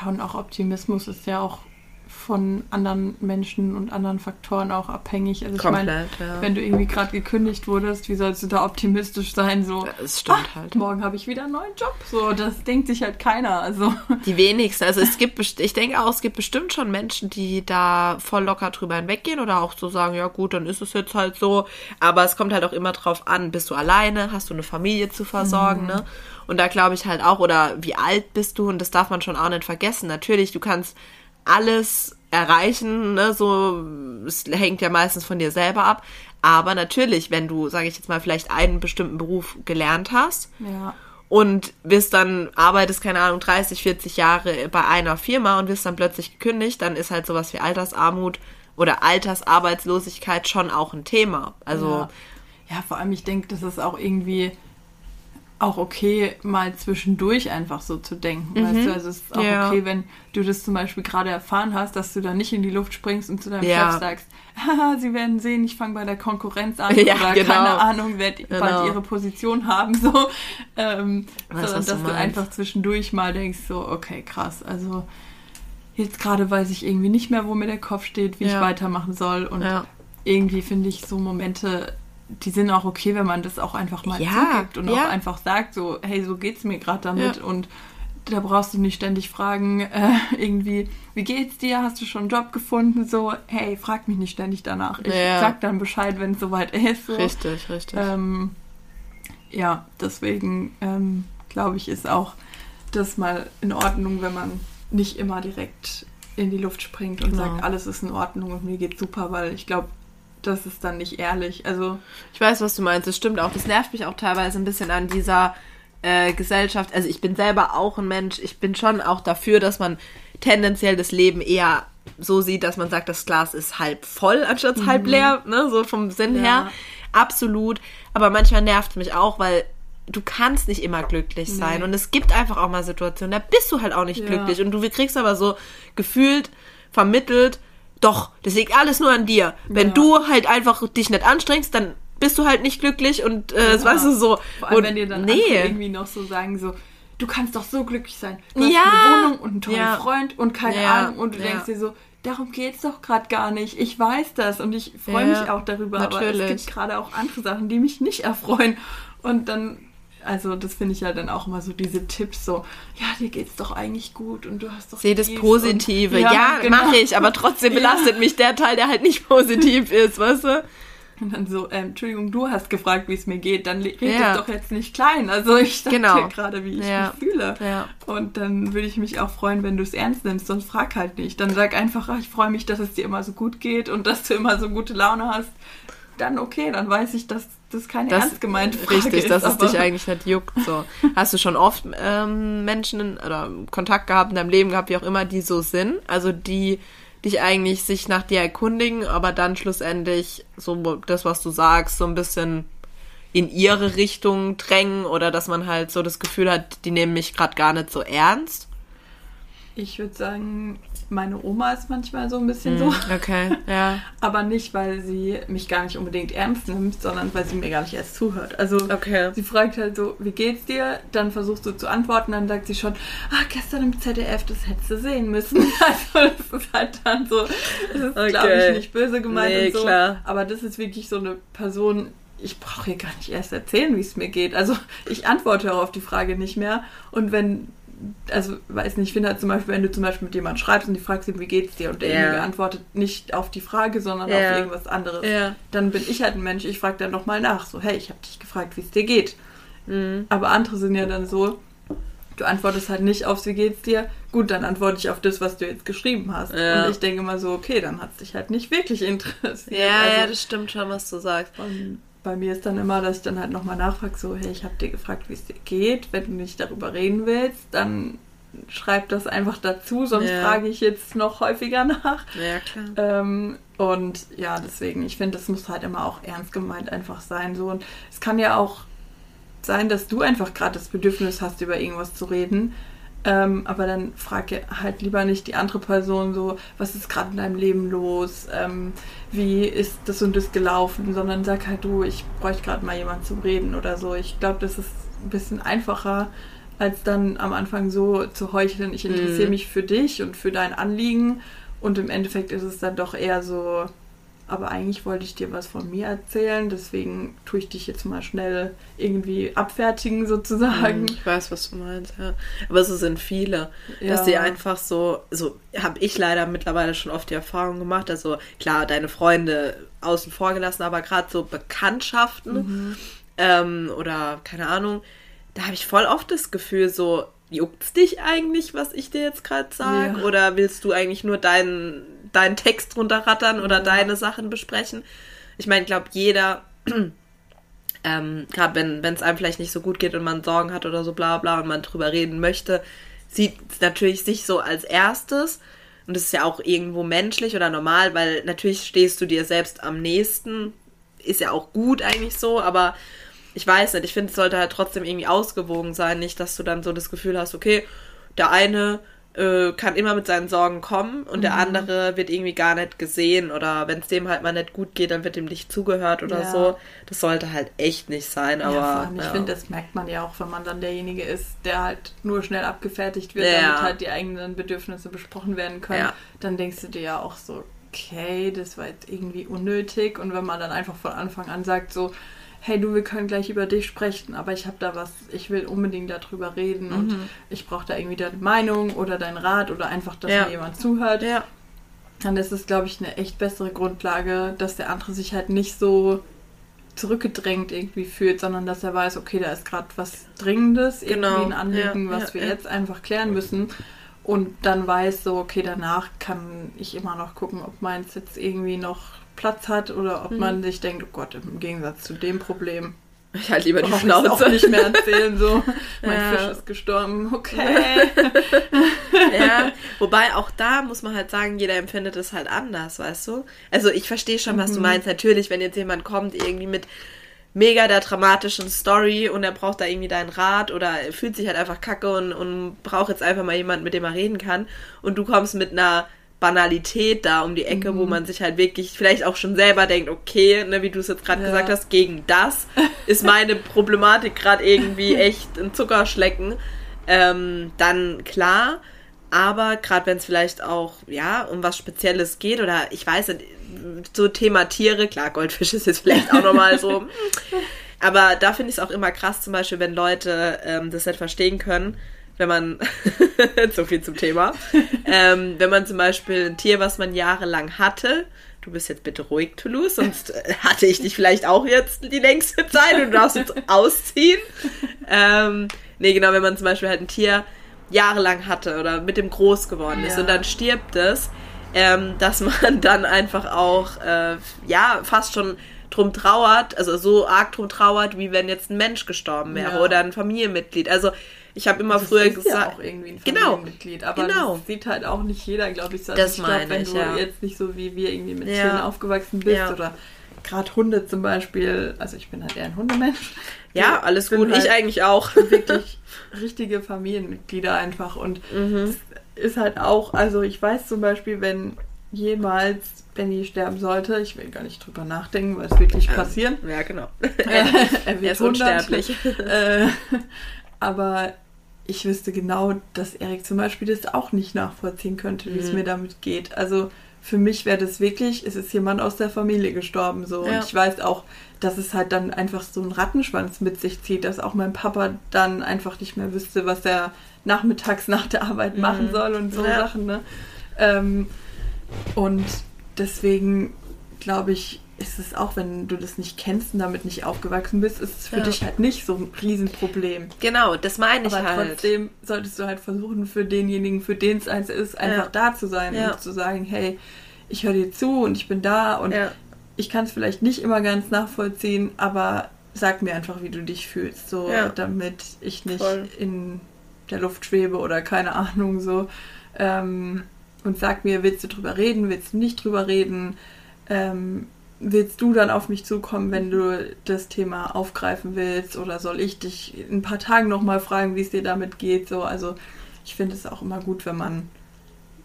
ja, und auch Optimismus ist ja auch von anderen Menschen und anderen Faktoren auch abhängig. Also ich meine, ja. wenn du irgendwie gerade gekündigt wurdest, wie sollst du da optimistisch sein? So, das stimmt ah, halt. Morgen habe ich wieder einen neuen Job. So, das denkt sich halt keiner. Also die wenigsten. Also es gibt, ich denke auch, es gibt bestimmt schon Menschen, die da voll locker drüber hinweggehen oder auch so sagen, ja gut, dann ist es jetzt halt so. Aber es kommt halt auch immer drauf an, bist du alleine, hast du eine Familie zu versorgen, mhm. ne? Und da glaube ich halt auch, oder wie alt bist du? Und das darf man schon auch nicht vergessen. Natürlich, du kannst alles erreichen, ne? so es hängt ja meistens von dir selber ab. Aber natürlich, wenn du, sage ich jetzt mal, vielleicht einen bestimmten Beruf gelernt hast ja. und wirst dann, arbeitest, keine Ahnung, 30, 40 Jahre bei einer Firma und wirst dann plötzlich gekündigt, dann ist halt sowas wie Altersarmut oder Altersarbeitslosigkeit schon auch ein Thema. Also ja, ja vor allem ich denke, das ist auch irgendwie auch okay, mal zwischendurch einfach so zu denken. Mhm. Weißt du, also es ist auch ja. okay, wenn du das zum Beispiel gerade erfahren hast, dass du da nicht in die Luft springst und zu deinem ja. Chef sagst, haha, sie werden sehen, ich fange bei der Konkurrenz an [LAUGHS] ja, oder genau. keine Ahnung, werde genau. bald ihre Position haben, so. Ähm, weißt, sondern dass du, du einfach zwischendurch mal denkst, so, okay, krass, also jetzt gerade weiß ich irgendwie nicht mehr, wo mir der Kopf steht, wie ich weitermachen soll und irgendwie finde ich so Momente die sind auch okay, wenn man das auch einfach mal ja, zugibt und ja. auch einfach sagt, so, hey, so geht's mir gerade damit ja. und da brauchst du nicht ständig fragen, [LAUGHS] äh, irgendwie, wie geht's dir? Hast du schon einen Job gefunden? So, hey, frag mich nicht ständig danach. Ich sag dann Bescheid, wenn es soweit ist. So. Richtig, richtig. Ähm, ja, deswegen ähm, glaube ich, ist auch das mal in Ordnung, wenn man nicht immer direkt in die Luft springt und genau. sagt, alles ist in Ordnung und mir geht's super, weil ich glaube, das ist dann nicht ehrlich. Also ich weiß, was du meinst. Das stimmt auch. Das nervt mich auch teilweise ein bisschen an dieser äh, Gesellschaft. Also ich bin selber auch ein Mensch. Ich bin schon auch dafür, dass man tendenziell das Leben eher so sieht, dass man sagt, das Glas ist halb voll anstatt mhm. halb leer. Ne? So vom Sinn ja. her. Absolut. Aber manchmal nervt es mich auch, weil du kannst nicht immer glücklich sein. Nee. Und es gibt einfach auch mal Situationen, da bist du halt auch nicht ja. glücklich. Und du kriegst aber so gefühlt vermittelt, doch, das liegt alles nur an dir. Wenn ja. du halt einfach dich nicht anstrengst, dann bist du halt nicht glücklich und äh, ja. weißt du so. Vor allem, und, wenn dir dann nee. irgendwie noch so sagen, so, du kannst doch so glücklich sein. Du ja. hast eine Wohnung und einen tollen ja. Freund und keine. Ahnung und du denkst dir so, darum geht's doch gerade gar nicht. Ich weiß das und ich freue mich auch darüber, Natürlich. aber es gibt gerade auch andere Sachen, die mich nicht erfreuen. Und dann also das finde ich ja dann auch immer so diese Tipps so, ja, dir geht's doch eigentlich gut und du hast doch Sehe das Positive. Und, ja, ja genau. mache ich, aber trotzdem [LAUGHS] belastet ja. mich der Teil, der halt nicht positiv ist, weißt du? Und dann so, ähm, Entschuldigung, du hast gefragt, wie es mir geht, dann red ja. doch jetzt nicht klein. Also ich sag genau. dir gerade, wie ich ja. mich fühle. Ja. Und dann würde ich mich auch freuen, wenn du es ernst nimmst, sonst frag halt nicht. Dann sag einfach, ach, ich freue mich, dass es dir immer so gut geht und dass du immer so gute Laune hast. Dann okay, dann weiß ich, dass das keine das, ernst gemeinte Frage Richtig, ist, dass es dich eigentlich nicht juckt. So. Hast du schon oft ähm, Menschen in, oder Kontakt gehabt in deinem Leben gehabt, wie auch immer, die so sind? Also die dich eigentlich sich nach dir erkundigen, aber dann schlussendlich so das, was du sagst, so ein bisschen in ihre Richtung drängen oder dass man halt so das Gefühl hat, die nehmen mich gerade gar nicht so ernst? Ich würde sagen, meine Oma ist manchmal so ein bisschen Mm, so. Okay, [LAUGHS] ja. Aber nicht, weil sie mich gar nicht unbedingt ernst nimmt, sondern weil sie mir gar nicht erst zuhört. Also Okay. sie fragt halt so, wie geht's dir? Dann versuchst du zu antworten, dann sagt sie schon, ah, gestern im ZDF, das hättest du sehen müssen. [LAUGHS] Also das ist halt dann so, das ist, glaube Okay. ich, nicht böse gemeint Nee, und so. klar. Aber das ist wirklich so eine Person, ich brauche ihr gar nicht erst erzählen, wie es mir geht. Also ich antworte auch auf die Frage nicht mehr. Und wenn, also weiß nicht, ich finde halt zum Beispiel, wenn du zum Beispiel mit jemandem schreibst und die fragst ihn, wie geht's dir? Und Ja. derjenige antwortet nicht auf die Frage, sondern Ja. auf irgendwas anderes. Ja. Dann bin ich halt ein Mensch, ich frage dann nochmal nach. So, hey, ich habe dich gefragt, wie es dir geht. Mhm. Aber andere sind ja dann so, du antwortest halt nicht aufs Wie geht's dir? Gut, dann antworte ich auf das, was du jetzt geschrieben hast. Ja. Und ich denke mal so, okay, dann hat es dich halt nicht wirklich [LAUGHS] interessiert. Ja, Also, ja, das stimmt schon, was du sagst. und bei mir ist dann immer, dass ich dann halt nochmal nachfrage, so, hey, ich habe dir gefragt, wie es dir geht. Wenn du nicht darüber reden willst, dann schreib das einfach dazu, sonst Ja. frage ich jetzt noch häufiger [LAUGHS] nach. Ja, klar. Ähm, und ja, deswegen, ich finde, das muss halt immer auch ernst gemeint einfach sein. So. Und es kann ja auch sein, dass du einfach gerade das Bedürfnis hast, über irgendwas zu reden. Ähm, aber dann frag halt lieber nicht die andere Person so, was ist gerade in deinem Leben los, ähm, wie ist das und das gelaufen, sondern sag halt du, ich bräuchte gerade mal jemanden zum Reden oder so. Ich glaube, das ist ein bisschen einfacher, als dann am Anfang so zu heucheln, ich interessiere Mhm. mich für dich und für dein Anliegen und im Endeffekt ist es dann doch eher so, aber eigentlich wollte ich dir was von mir erzählen, deswegen tue ich dich jetzt mal schnell irgendwie abfertigen sozusagen. Mhm, Ich weiß, was du meinst, ja. Aber so sind viele, Ja. dass sie einfach so, so habe ich leider mittlerweile schon oft die Erfahrung gemacht. Also klar, deine Freunde außen vor gelassen, aber gerade so Bekanntschaften Mhm. ähm, oder keine Ahnung, da habe ich voll oft das Gefühl, so juckt's dich eigentlich, was ich dir jetzt gerade sage? Ja. Oder willst du eigentlich nur deinen, deinen Text runterrattern oder Ja. deine Sachen besprechen? Ich meine, ich glaube, jeder [CLEARS THROAT] ähm, gerade wenn es einem vielleicht nicht so gut geht und man Sorgen hat oder so bla bla und man drüber reden möchte, sieht es natürlich sich so als erstes. Und das ist ja auch irgendwo menschlich oder normal, weil natürlich stehst du dir selbst am nächsten. Ist ja auch gut eigentlich so, aber ich weiß nicht, ich finde, es sollte halt trotzdem irgendwie ausgewogen sein, nicht, dass du dann so das Gefühl hast, okay, der eine äh, kann immer mit seinen Sorgen kommen und der andere wird irgendwie gar nicht gesehen oder wenn es dem halt mal nicht gut geht, dann wird ihm nicht zugehört oder Ja. so. Das sollte halt echt nicht sein, aber ja, allem, ich ja. finde, das merkt man ja auch, wenn man dann derjenige ist, der halt nur schnell abgefertigt wird, damit halt die eigenen Bedürfnisse besprochen werden können. Dann denkst du dir ja auch so, okay, das war jetzt irgendwie unnötig. Und wenn man dann einfach von Anfang an sagt, so, hey du, wir können gleich über dich sprechen, aber ich habe da was, ich will unbedingt darüber reden und Mhm. ich brauche da irgendwie deine Meinung oder deinen Rat oder einfach, dass Ja. mir jemand zuhört ja. dann ist es, glaube ich, eine echt bessere Grundlage, dass der andere sich halt nicht so zurückgedrängt irgendwie fühlt, sondern dass er weiß, okay, da ist gerade was Dringendes, Genau, irgendwie ein Anliegen, ja, was wir jetzt einfach klären müssen. Und dann weiß so, okay, danach kann ich immer noch gucken, ob meins jetzt irgendwie noch Platz hat oder ob Mhm. man sich denkt, oh Gott, im Gegensatz zu dem Problem Ich halt lieber die ich auch Schnauze. nicht mehr erzählen, so, [LAUGHS] mein Ja. Fisch ist gestorben, okay. [LAUGHS] ja, wobei auch da muss man halt sagen, jeder empfindet es halt anders, weißt du? Also ich verstehe schon, was du Mhm. meinst. Natürlich, wenn jetzt jemand kommt, irgendwie mit mega der dramatischen Story und er braucht da irgendwie deinen Rat oder er fühlt sich halt einfach kacke und, und braucht jetzt einfach mal jemanden, mit dem er reden kann und du kommst mit einer Banalität da um die Ecke, Mhm. wo man sich halt wirklich vielleicht auch schon selber denkt, okay, ne, wie du es jetzt gerade Ja. gesagt hast, gegen das ist meine Problematik gerade irgendwie [LAUGHS] echt ein Zuckerschlecken. Ähm, dann klar, aber gerade wenn es vielleicht auch ja um was Spezielles geht oder ich weiß nicht, so Thema Tiere, klar, Goldfisch ist jetzt vielleicht auch nochmal so. [LAUGHS] Aber da finde ich es auch immer krass, zum Beispiel, wenn Leute ähm, das nicht verstehen können, wenn man, [LAUGHS] so viel zum Thema, ähm, wenn man zum Beispiel ein Tier, was man jahrelang hatte, du bist jetzt bitte ruhig, Toulouse, sonst äh, hatte ich dich vielleicht auch jetzt die längste Zeit und du darfst jetzt [LAUGHS] ausziehen. Ähm, nee, genau, wenn man zum Beispiel halt ein Tier jahrelang hatte oder mit dem groß geworden ist Ja. und dann stirbt es, ähm, dass man dann einfach auch, äh, ja, fast schon drum trauert, also so arg drum trauert, wie wenn jetzt ein Mensch gestorben wäre Ja. oder ein Familienmitglied. Also ich habe immer Das früher ist ja gesagt, auch irgendwie ein Genau. Familienmitglied, aber Genau. das sieht halt auch nicht jeder, glaube ich. So. Das ich glaub, meine wenn ich, du ja. jetzt nicht so wie wir irgendwie mit Ja. Tieren aufgewachsen bist Ja. oder gerade Hunde zum Beispiel, also ich bin halt eher ein Hundemensch. ja, alles gut, ich halt eigentlich auch. [LAUGHS] wirklich richtige Familienmitglieder einfach und Mhm. das ist halt auch, also ich weiß zum Beispiel, wenn jemals Benny sterben sollte, ich will gar nicht drüber nachdenken, weil es wirklich ähm, passieren. Ja, genau. [LAUGHS] er [LAUGHS] wird unsterblich. äh, aber ich wüsste genau, dass Erik zum Beispiel das auch nicht nachvollziehen könnte, wie mhm. es mir damit geht. Also für mich wäre das wirklich, es ist jemand aus der Familie gestorben so. Ja. Und ich weiß auch, dass es halt dann einfach so einen Rattenschwanz mit sich zieht, dass auch mein Papa dann einfach nicht mehr wüsste, was er nachmittags nach der Arbeit mhm. machen soll und so ja. Sachen. Ne? Ähm, und deswegen glaube ich, ist es auch, wenn du das nicht kennst und damit nicht aufgewachsen bist, ist es für ja. dich halt nicht so ein Riesenproblem. Genau, das meine ich Aber halt. trotzdem solltest du halt versuchen, für denjenigen, für den es eins ist, einfach ja. da zu sein ja. und zu sagen, hey, ich höre dir zu und ich bin da und ich kann es vielleicht nicht immer ganz nachvollziehen, aber sag mir einfach, wie du dich fühlst, so damit ich nicht Voll. in der Luft schwebe oder keine Ahnung so. Ähm, und sag mir, willst du drüber reden, willst du nicht drüber reden? Ähm, willst du dann auf mich zukommen, wenn du das Thema aufgreifen willst? Oder soll ich dich in ein paar Tagen nochmal fragen, wie es dir damit geht? So, also ich finde es auch immer gut, wenn man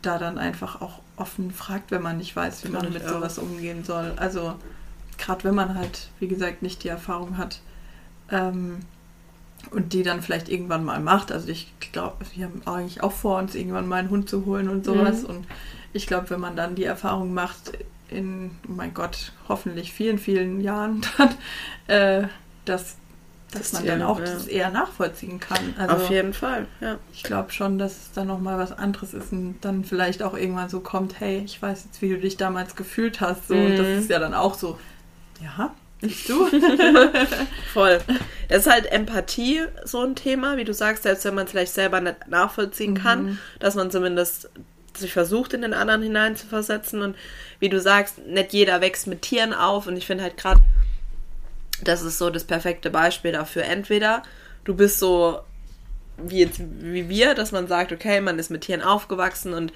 da dann einfach auch offen fragt, wenn man nicht weiß, wie man mit auch. sowas umgehen soll. Also gerade wenn man halt, wie gesagt, nicht die Erfahrung hat ähm, und die dann vielleicht irgendwann mal macht. Also ich glaube, wir haben eigentlich auch vor, uns irgendwann mal einen Hund zu holen und sowas. Mhm. Und ich glaube, wenn man dann die Erfahrung macht, in, oh mein Gott, hoffentlich vielen, vielen Jahren [LAUGHS] dann, äh, dass, dass das man dann auch ja. das eher nachvollziehen kann. Also, Auf jeden Fall, ja. Ich glaube schon, dass es dann nochmal was anderes ist und dann vielleicht auch irgendwann so kommt, hey, ich weiß jetzt, wie du dich damals gefühlt hast. So, mhm. Und das mhm. ist ja dann auch so, ja, siehst du? [LAUGHS] Voll. Das ist halt Empathie so ein Thema, wie du sagst, selbst wenn man es vielleicht selber nicht nachvollziehen kann, mhm. dass man zumindest sich versucht, in den anderen hineinzuversetzen. Und wie du sagst, nicht jeder wächst mit Tieren auf. Und ich finde halt gerade, das ist so das perfekte Beispiel dafür. Entweder du bist so wie jetzt wie wir, dass man sagt, okay, man ist mit Tieren aufgewachsen und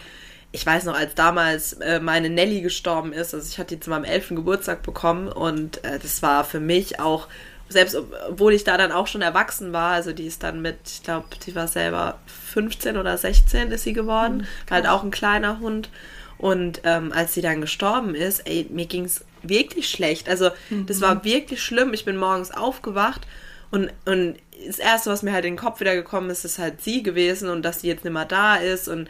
ich weiß noch, als damals äh, meine Nelly gestorben ist, also ich hatte die zu meinem elften Geburtstag bekommen und äh, das war für mich auch selbst obwohl ich da dann auch schon erwachsen war, also die ist dann mit, ich glaube, die war selber 15 oder 16 ist sie geworden, mhm. halt auch ein kleiner Hund. Und ähm, als sie dann gestorben ist, ey, mir ging es wirklich schlecht. Also mhm. das war wirklich schlimm. Ich bin morgens aufgewacht und, und das Erste, was mir halt in den Kopf wieder gekommen ist, ist halt sie gewesen und dass sie jetzt nicht mehr da ist. Und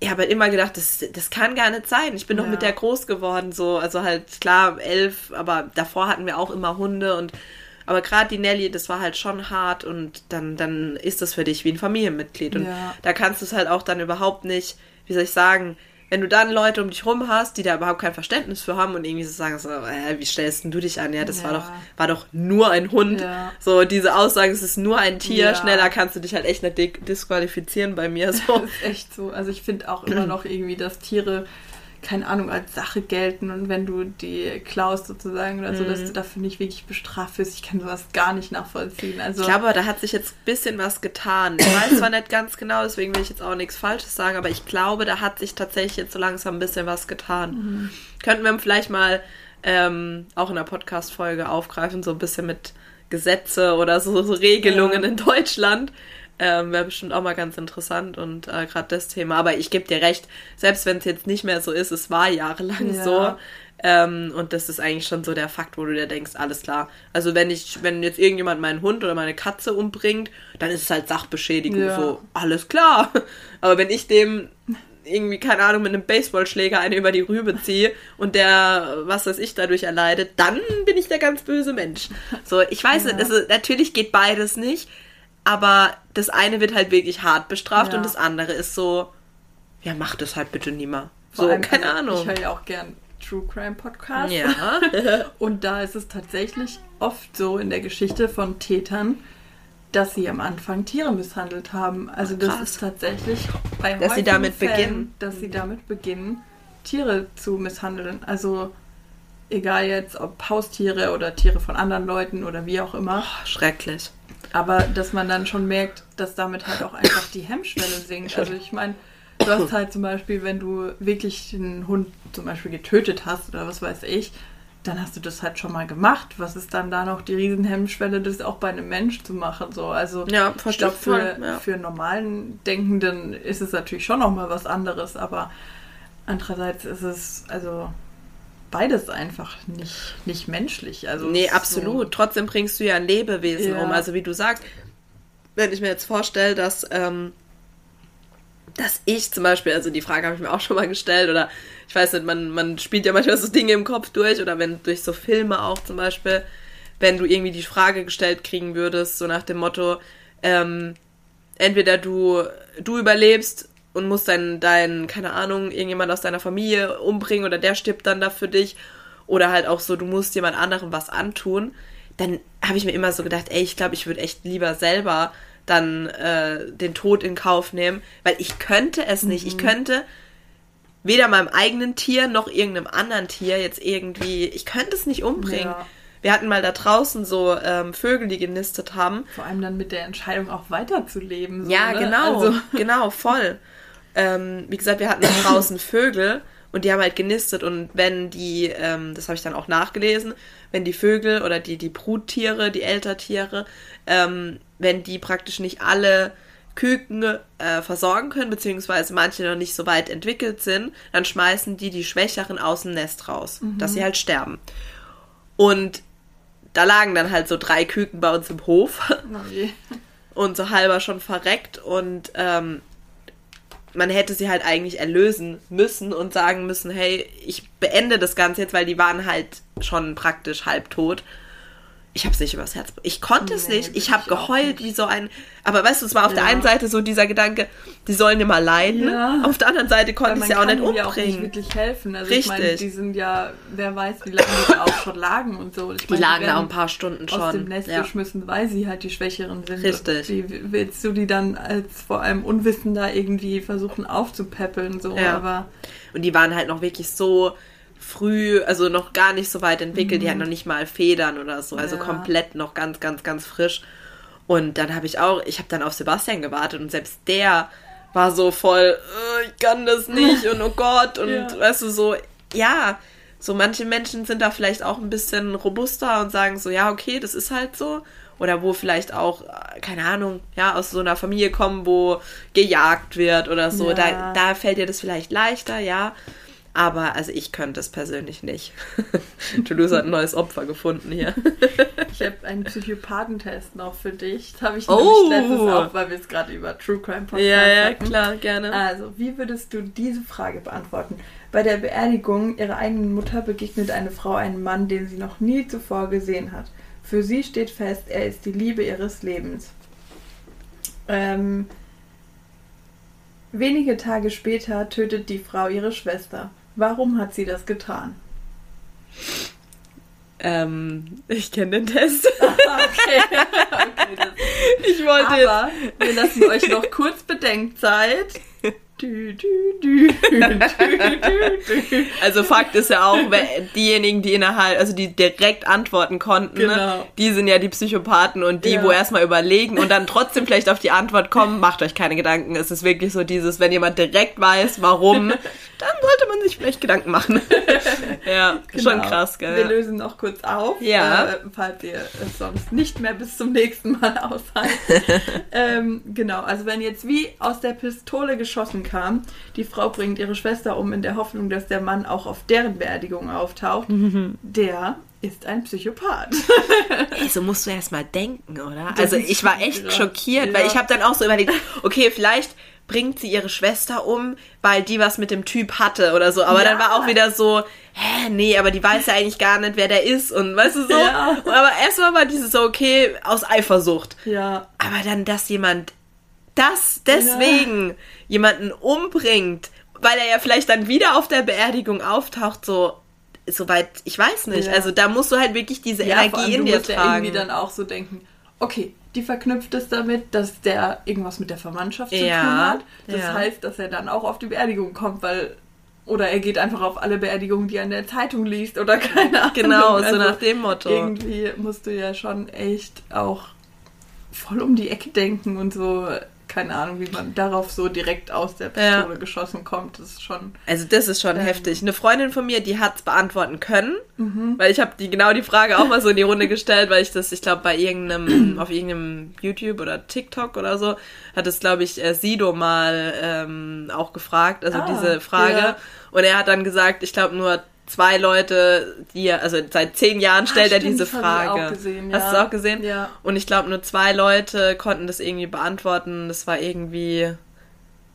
ich habe halt immer gedacht, das, das kann gar nicht sein. Ich bin ja. doch mit der groß geworden, so. Also halt, klar, elf, aber davor hatten wir auch immer Hunde und aber gerade die Nelly, das war halt schon hart und dann, dann ist das für dich wie ein Familienmitglied. Und ja. da kannst du es halt auch dann überhaupt nicht, wie soll ich sagen, wenn du dann Leute um dich rum hast, die da überhaupt kein Verständnis für haben und irgendwie so sagen, so, äh, wie stellst du dich an? Ja, das ja. war doch, war doch nur ein Hund. Ja. So, diese Aussage, es ist nur ein Tier, ja. schneller kannst du dich halt echt nicht disqualifizieren bei mir. [LAUGHS] So. das ist echt so. Also ich finde auch immer [CLEARS THROAT] noch irgendwie, dass Tiere keine Ahnung, als Sache gelten und wenn du die klaust sozusagen oder mhm. so, dass mhm. du dafür nicht wirklich bestraft wirst. Ich kann sowas gar nicht nachvollziehen. Also, ich glaube, da hat sich jetzt ein bisschen was getan. Ich weiß zwar nicht ganz genau, deswegen will ich jetzt auch nichts Falsches sagen, aber ich glaube, da hat sich tatsächlich jetzt so langsam ein bisschen was getan. Mhm. Könnten wir vielleicht mal ähm, auch in der Podcast-Folge aufgreifen, so ein bisschen mit Gesetze oder so, so Regelungen ja. in Deutschland. Ähm, Wäre bestimmt auch mal ganz interessant und äh, gerade das Thema. Aber ich gebe dir recht, selbst wenn es jetzt nicht mehr so ist, es war jahrelang ja. so. Ähm, und das ist eigentlich schon so der Fakt, wo du dir denkst, alles klar. Also wenn ich, wenn jetzt irgendjemand meinen Hund oder meine Katze umbringt, dann ist es halt Sachbeschädigung. Ja. So, alles klar. [LAUGHS] Aber wenn ich dem irgendwie, keine Ahnung, mit einem Baseballschläger eine über die Rübe ziehe und der, was weiß ich, dadurch erleidet, dann bin ich der ganz böse Mensch. So, ich weiß ja. also natürlich geht beides nicht, aber das eine wird halt wirklich hart bestraft ja. und das andere ist so, ja, mach das halt bitte nie mal. So, allem, keine also, Ahnung. Ich höre ja auch gern True Crime Podcasts. Ja. [LAUGHS] und da ist es tatsächlich oft so in der Geschichte von Tätern, dass sie am Anfang Tiere misshandelt haben. Also das ist tatsächlich bei dass sie damit Fällen, beginnen, dass sie damit beginnen, Tiere zu misshandeln. Also egal jetzt ob Haustiere oder Tiere von anderen Leuten oder wie auch immer. Oh, schrecklich. Aber dass man dann schon merkt, dass damit halt auch einfach die Hemmschwelle sinkt. Also ich meine, du hast halt zum Beispiel, wenn du wirklich einen Hund zum Beispiel getötet hast oder was weiß ich, dann hast du das halt schon mal gemacht. Was ist dann da noch die Riesenhemmschwelle, das auch bei einem Mensch zu machen? So, also ja, ich glaube, für, ja. für normalen Denkenden ist es natürlich schon noch mal was anderes, aber andererseits ist es, also beides einfach nicht, nicht menschlich. Also nee, absolut. So Trotzdem bringst du ja ein Lebewesen ja. um. Also wie du sagst, wenn ich mir jetzt vorstelle, dass, ähm, dass ich zum Beispiel, also die Frage habe ich mir auch schon mal gestellt, oder ich weiß nicht, man, man spielt ja manchmal so Dinge im Kopf durch, oder wenn durch so Filme auch zum Beispiel, wenn du irgendwie die Frage gestellt kriegen würdest, so nach dem Motto, ähm, entweder du, du überlebst und musst dein, dein, keine Ahnung, irgendjemand aus deiner Familie umbringen oder der stirbt dann da für dich. Oder halt auch so, du musst jemand anderem was antun. Dann habe ich mir immer so gedacht, ey, ich glaube, ich würde echt lieber selber dann äh, den Tod in Kauf nehmen, weil ich könnte es nicht. Mhm. Ich könnte weder meinem eigenen Tier noch irgendeinem anderen Tier jetzt irgendwie, ich könnte es nicht umbringen. Ja. Wir hatten mal da draußen so ähm, Vögel, die genistet haben. Vor allem dann mit der Entscheidung auch weiterzuleben. So, ja, ne? genau, also. genau, voll [LAUGHS] ähm, wie gesagt, wir hatten draußen Vögel und die haben halt genistet und wenn die, ähm, das habe ich dann auch nachgelesen, wenn die Vögel oder die, die Bruttiere, die Eltertiere, ähm, wenn die praktisch nicht alle Küken äh, versorgen können, beziehungsweise manche noch nicht so weit entwickelt sind, dann schmeißen die die Schwächeren aus dem Nest raus, mhm. dass sie halt sterben. Und da lagen dann halt so drei Küken bei uns im Hof. Oh und so halber schon verreckt und ähm, man hätte sie halt eigentlich erlösen müssen und sagen müssen, hey, ich beende das Ganze jetzt, weil die waren halt schon praktisch halbtot ich habe es nicht übers Herz. Ich konnte nee, es nicht. Ich habe geheult wie so ein. Aber weißt du, es war auf ja. der einen Seite so dieser Gedanke, die sollen immer leiden. Ja. Auf der anderen Seite konnte ich es ja auch nicht umbringen. Ja auch nicht wirklich helfen. Also Richtig. Ich meine, die sind ja, wer weiß, wie lange die auch schon lagen und so. Ich die meine, lagen da auch ein paar Stunden schon. Aus dem Nest ja. geschmissen, weil sie halt die Schwächeren sind. Richtig. Wie willst du die dann als vor allem Unwissender irgendwie versuchen aufzupäppeln? So, ja. aber. Und die waren halt noch wirklich so früh, also noch gar nicht so weit entwickelt. Mhm. Die hatten noch nicht mal Federn oder so, also ja. komplett noch ganz, ganz, ganz frisch. Und dann habe ich auch, ich habe dann auf Sebastian gewartet und selbst der war so voll, äh, ich kann das nicht [LAUGHS] und oh Gott und ja. weißt du so, ja, so manche Menschen sind da vielleicht auch ein bisschen robuster und sagen so, ja, okay, das ist halt so. Oder wo vielleicht auch, keine Ahnung, ja, aus so einer Familie kommen, wo gejagt wird oder so. Ja. Da, da fällt dir das vielleicht leichter, ja. Aber also ich könnte es persönlich nicht. [LAUGHS] Toulouse hat ein neues Opfer gefunden hier. [LAUGHS] ich habe einen Psychopathentest noch für dich. Das habe ich oh. letztens auch, weil wir es gerade über True Crime Podcast Ja, ja, hatten. klar, gerne. Also, wie würdest du diese Frage beantworten? Bei der Beerdigung ihrer eigenen Mutter begegnet eine Frau einem Mann, den sie noch nie zuvor gesehen hat. Für sie steht fest, er ist die Liebe ihres Lebens. Ähm, wenige Tage später tötet die Frau ihre Schwester. Warum hat sie das getan? Ähm, ich kenne den Test. [LAUGHS] okay. [LAUGHS] okay ich wollte. Aber wir lassen euch noch kurz Bedenkzeit. Also Fakt ist ja auch, diejenigen, die innerhalb, also die direkt antworten konnten, ne, genau. die sind ja die Psychopathen und die, ja. wo erstmal überlegen und dann trotzdem vielleicht auf die Antwort kommen, macht euch keine Gedanken. Es ist wirklich so dieses, wenn jemand direkt weiß, warum, [LAUGHS] dann sollte man sich vielleicht Gedanken machen. [LAUGHS] ja, genau. schon krass, gell? Wir lösen noch kurz auf, ja. äh, falls ihr es sonst nicht mehr bis zum nächsten Mal [LAUGHS] aushaltet. ähm, genau, also wenn jetzt wie aus der Pistole geschossen kam, die Frau bringt ihre Schwester um in der Hoffnung, dass der Mann auch auf deren Beerdigung auftaucht, mhm. [LAUGHS] der ist ein Psychopath. Ey, so musst du erst mal denken, oder? Das also ich war echt schockiert, ja. weil ich habe dann auch so überlegt, okay, vielleicht bringt sie ihre Schwester um, weil die was mit dem Typ hatte oder so. Aber ja. dann war auch wieder so, hä, nee, aber die weiß ja eigentlich gar nicht, wer der ist und weißt du so. Ja. Aber erstmal war dieses so, okay, aus Eifersucht. Ja. Aber dann, dass jemand das deswegen ja. jemanden umbringt, weil er ja vielleicht dann wieder auf der Beerdigung auftaucht, so soweit ich weiß nicht. Ja. Also da musst du halt wirklich diese Energie in dir tragen. Ja irgendwie dann auch so denken, okay, die verknüpft es damit, dass der irgendwas mit der Verwandtschaft zu ja, tun hat. Das ja. heißt, dass er dann auch auf die Beerdigung kommt, weil oder er geht einfach auf alle Beerdigungen, die er in der Zeitung liest oder [LAUGHS] keine Ahnung. Genau, also so nach dem Motto. Irgendwie musst du ja schon echt auch voll um die Ecke denken und so keine Ahnung, wie man darauf so direkt aus der Pistole ja. geschossen kommt. Das ist schon. Also das ist schon ähm, heftig. Eine Freundin von mir, die hat es beantworten können, mhm. weil ich habe die genau die Frage auch mal so in die Runde gestellt, weil ich das, ich glaube, bei irgendeinem, [CLEARS THROAT] auf irgendeinem YouTube oder TikTok oder so, hat es, glaube ich, äh, Sido mal ähm, auch gefragt, also ah, diese Frage. Ja. Und er hat dann gesagt, ich glaube nur zwei Leute, die er, also seit zehn Jahren stellt ah, er diese Frage. Gesehen, ja. Hast du es auch gesehen? Ja. Und ich glaube, nur zwei Leute konnten das irgendwie beantworten. Das war irgendwie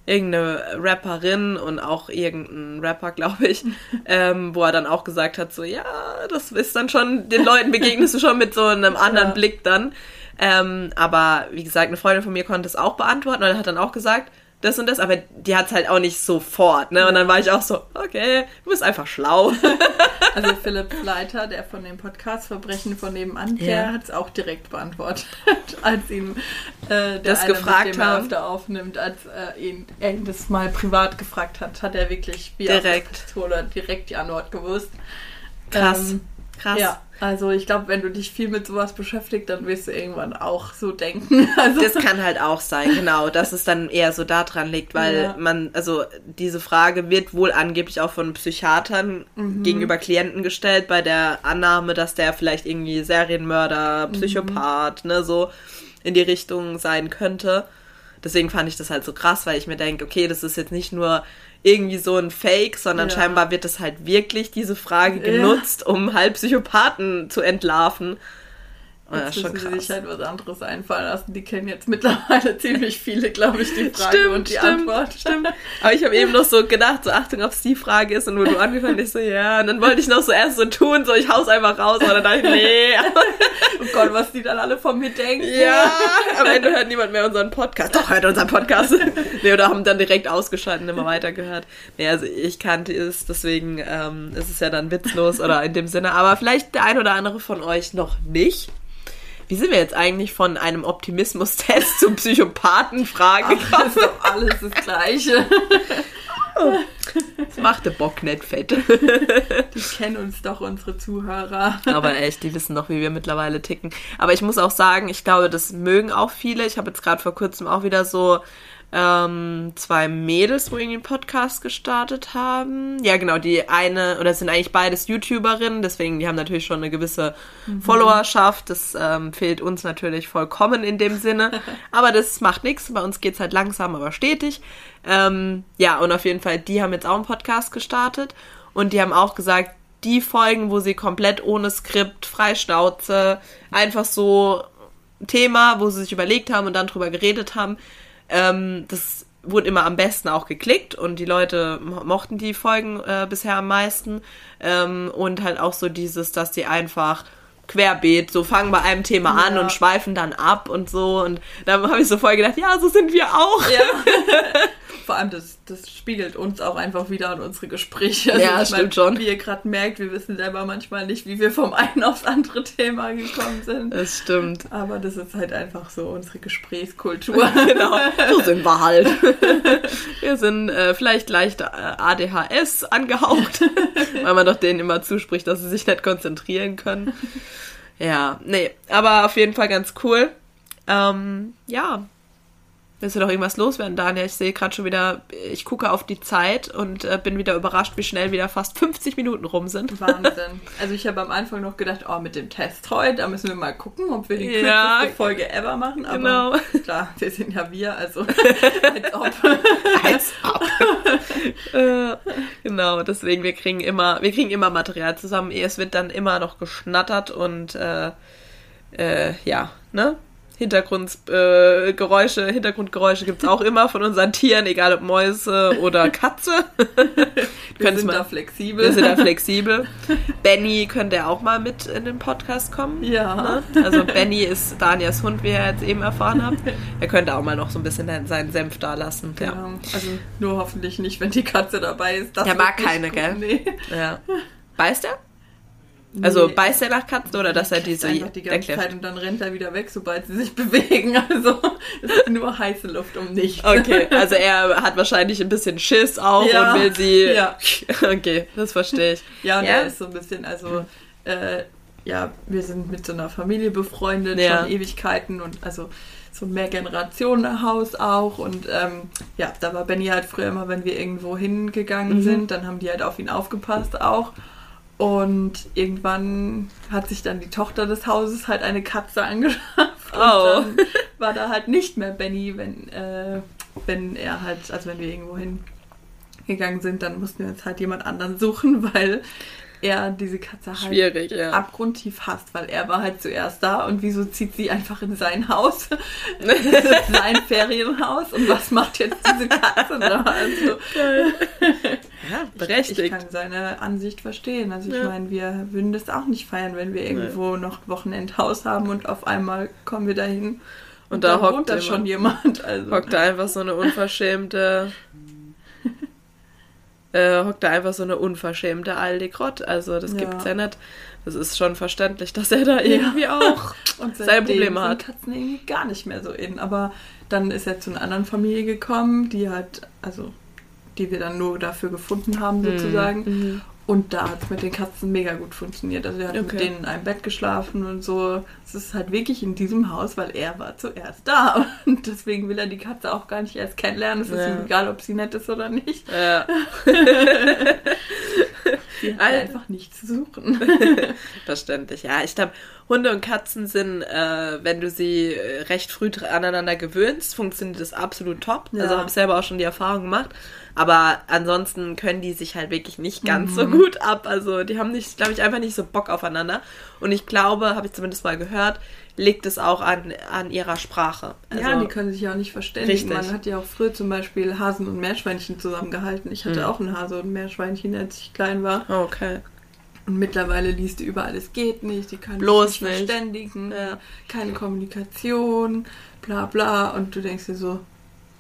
irgendeine Rapperin und auch irgendein Rapper, [LAUGHS] glaube ich, ähm, wo er dann auch gesagt hat, so, ja, das ist dann schon, den Leuten begegnest du schon mit so einem anderen ja. Blick dann. Ähm, aber wie gesagt, eine Freundin von mir konnte es auch beantworten und er hat dann auch gesagt, das und das, aber die hat es halt auch nicht sofort, ne? Und dann war ich auch so, okay, du bist einfach schlau. [LAUGHS] Also Philipp Leiter, der von dem Podcast Verbrechen von nebenan, ja. der hat es auch direkt beantwortet, [LAUGHS] als ihm äh, der das eine, gefragt mit dem er öfter aufnimmt, als äh, ihn, er ihn das mal privat gefragt hat, hat er wirklich wie direkt. Pistole direkt die Antwort gewusst. Krass. Ähm, Krass. Ja, also ich glaube, wenn du dich viel mit sowas beschäftigst, dann wirst du irgendwann auch so denken. [LAUGHS] Also das kann halt auch sein, genau, dass es dann eher so daran liegt, weil ja. man, also diese Frage wird wohl angeblich auch von Psychiatern mhm. gegenüber Klienten gestellt, bei der Annahme, dass der vielleicht irgendwie Serienmörder, mhm. Psychopath, mhm. ne, so in die Richtung sein könnte. Deswegen fand ich das halt so krass, weil ich mir denke, okay, das ist jetzt nicht nur irgendwie so ein Fake, sondern ja. scheinbar wird es halt wirklich diese Frage genutzt, ja. um halt Psychopathen zu entlarven. Jetzt ja, schon krass. sich halt was anderes einfallen lassen. Die kennen jetzt mittlerweile [LAUGHS] ziemlich viele, glaube ich, die Frage stimmt, und die stimmt, Antwort. Stimmt. Aber ich habe eben noch so gedacht, so Achtung, ob es die Frage ist und wo du angefangen hast, so ja. Und dann wollte ich noch so erst so tun, so ich hau's einfach raus, aber dann dachte ich, nee. [LAUGHS] oh Gott, was die dann alle von mir denken. Ja, am Ende hört niemand mehr unseren Podcast. Doch, hört unseren Podcast. [LAUGHS] nee, oder haben dann direkt ausgeschaltet und immer weitergehört. Nee, also ich kannte es, deswegen ähm, ist es ja dann witzlos oder in dem Sinne. Aber vielleicht der ein oder andere von euch noch nicht. Wie sind wir jetzt eigentlich von einem Optimismus-Test zum Psychopathen-Frage gekommen? Das ist doch alles das Gleiche. Das macht der Bock nicht fett. Die kennen uns doch, unsere Zuhörer. Aber echt, die wissen doch, wie wir mittlerweile ticken. Aber ich muss auch sagen, ich glaube, das mögen auch viele. Ich habe jetzt gerade vor kurzem auch wieder so ähm, zwei Mädels, wo irgendwie einen Podcast gestartet haben. Ja, genau, die eine, oder es sind eigentlich beides YouTuberinnen, deswegen die haben natürlich schon eine gewisse mhm. Followerschaft. Das ähm, fehlt uns natürlich vollkommen in dem Sinne. [LAUGHS] aber das macht nichts. Bei uns geht's halt langsam, aber stetig. Ähm, ja, und auf jeden Fall, die haben jetzt auch einen Podcast gestartet und die haben auch gesagt, die Folgen, wo sie komplett ohne Skript, Freischnauze, einfach so Thema, wo sie sich überlegt haben und dann drüber geredet haben, ähm, das wurde immer am besten auch geklickt und die Leute mochten die Folgen äh, bisher am meisten. Ähm, und halt auch so dieses, dass die einfach querbeet, so fangen bei einem Thema ja. an und schweifen dann ab und so. Und da habe ich so voll gedacht, ja, so sind wir auch. Ja. [LAUGHS] Vor allem, das, das spiegelt uns auch einfach wieder an unsere Gespräche. Also, ja, stimmt meine, schon. Wie ihr gerade merkt, wir wissen selber manchmal nicht, wie wir vom einen aufs andere Thema gekommen sind. Das stimmt. Aber das ist halt einfach so unsere Gesprächskultur. [LAUGHS] genau, so sind wir halt. [LAUGHS] wir sind äh, vielleicht leicht äh, ADHS angehaucht, [LAUGHS] weil man doch denen immer zuspricht, dass sie sich nicht konzentrieren können. Ja, nee, aber auf jeden Fall ganz cool. Ähm, ja, Willst du doch irgendwas loswerden, Daniel? Ich sehe gerade schon wieder, ich gucke auf die Zeit und äh, bin wieder überrascht, wie schnell wieder fast 50 Minuten rum sind. Wahnsinn. Also ich habe am Anfang noch gedacht, oh, mit dem Test heute, da müssen wir mal gucken, ob wir die kürzeste ja, Folge ever machen. Aber genau. klar, wir sind ja wir, also [LAUGHS] als ob. als ob. äh, genau, deswegen, wir kriegen immer, wir kriegen immer Material zusammen. Es wird dann immer noch geschnattert und äh, äh ja, ne? Hintergrundgeräusche, äh, Hintergrundgeräusche gibt es auch immer von unseren Tieren, egal ob Mäuse oder Katze. [LAUGHS] wir sind mal, da flexibel. Wir sind da [LAUGHS] flexibel. Benny könnte auch mal mit in den Podcast kommen. Ja. Ne? Also Benny ist Danias Hund, wie ihr jetzt eben erfahren habt. Er könnte auch mal noch so ein bisschen seinen Senf da lassen. Ja. ja. Also nur hoffentlich nicht, wenn die Katze dabei ist. Das Der mag keine, gut. gell? Nee. Ja. Beißt er? Also nee, beißt er nach Katzen oder dass er diese einfach die ganze Zeit und dann rennt er wieder weg, sobald sie sich [LAUGHS] bewegen. Also es ist nur heiße Luft um nichts. Okay, [LAUGHS] also er hat wahrscheinlich ein bisschen Schiss auch ja, und will sie. Ja. [LAUGHS] Okay, das verstehe ich. Ja, und ja. er ist so ein bisschen, also äh, ja, wir sind mit so einer Familie befreundet, ja. schon Ewigkeiten und also so ein Mehrgenerationenhaus auch. Und ähm, ja, da war Benny halt früher immer, wenn wir irgendwo hingegangen Mhm. sind, dann haben die halt auf ihn aufgepasst auch. Und irgendwann hat sich dann die Tochter des Hauses halt eine Katze angeschafft. Oh. Und dann war da halt nicht mehr Benny, wenn, äh, wenn er halt, also wenn wir irgendwo hingegangen sind, dann mussten wir uns halt jemand anderen suchen, weil er diese Katze halt Schwierig, ja. abgrundtief hasst, weil er war halt zuerst da und wieso zieht sie einfach in sein Haus, [LAUGHS] sein Ferienhaus und was macht jetzt diese Katze da? Also, [LAUGHS] Ja, ich berechtigt. kann seine Ansicht verstehen. Also ich Ja. meine, wir würden das auch nicht feiern, wenn wir irgendwo noch Wochenendhaus haben und auf einmal kommen wir dahin Und da dann hockt da schon jemand. Also. hockt da einfach so eine unverschämte. [LAUGHS] äh, hockt da einfach so eine unverschämte Aldi Grott. Also, das Ja. gibt's ja nicht. Das ist schon verständlich, dass er da irgendwie auch [LAUGHS] und seine Probleme sind hat. Katzen irgendwie gar nicht mehr so in. Aber dann ist er zu einer anderen Familie gekommen, die halt, also die wir dann nur dafür gefunden haben Hm. sozusagen. Mhm. Und da hat es mit den Katzen mega gut funktioniert. Also er hat Okay. mit denen in einem Bett geschlafen und so. Es ist halt wirklich in diesem Haus, weil er war zuerst da. [LAUGHS] Und deswegen will er die Katze auch gar nicht erst kennenlernen. Es ist Ja. ihm egal, ob sie nett ist oder nicht. Ja. [LAUGHS] [LAUGHS] Sie hat Al- einfach nichts zu suchen. [LAUGHS] Verständlich, ja. Ich glaube, Hunde und Katzen sind, äh, wenn du sie äh, recht früh aneinander gewöhnst, funktioniert das absolut top. Ja. Also habe selber auch schon die Erfahrung gemacht. Aber ansonsten können die sich halt wirklich nicht ganz Mhm. so gut ab. Also die haben nicht, glaube ich, einfach nicht so Bock aufeinander. Und ich glaube, habe ich zumindest mal gehört, liegt es auch an, an ihrer Sprache. Also, ja, die können sich ja auch nicht verständigen. Richtig. Man hat ja auch früher zum Beispiel Hasen und Meerschweinchen zusammengehalten. Ich hatte Mhm. auch einen Hase und ein Meerschweinchen, als ich klein war. Oh, okay. Und mittlerweile liest du überall, es geht nicht, die können Bloß sich nicht nicht. verständigen, Ja. keine Kommunikation, bla bla. Und du denkst dir so,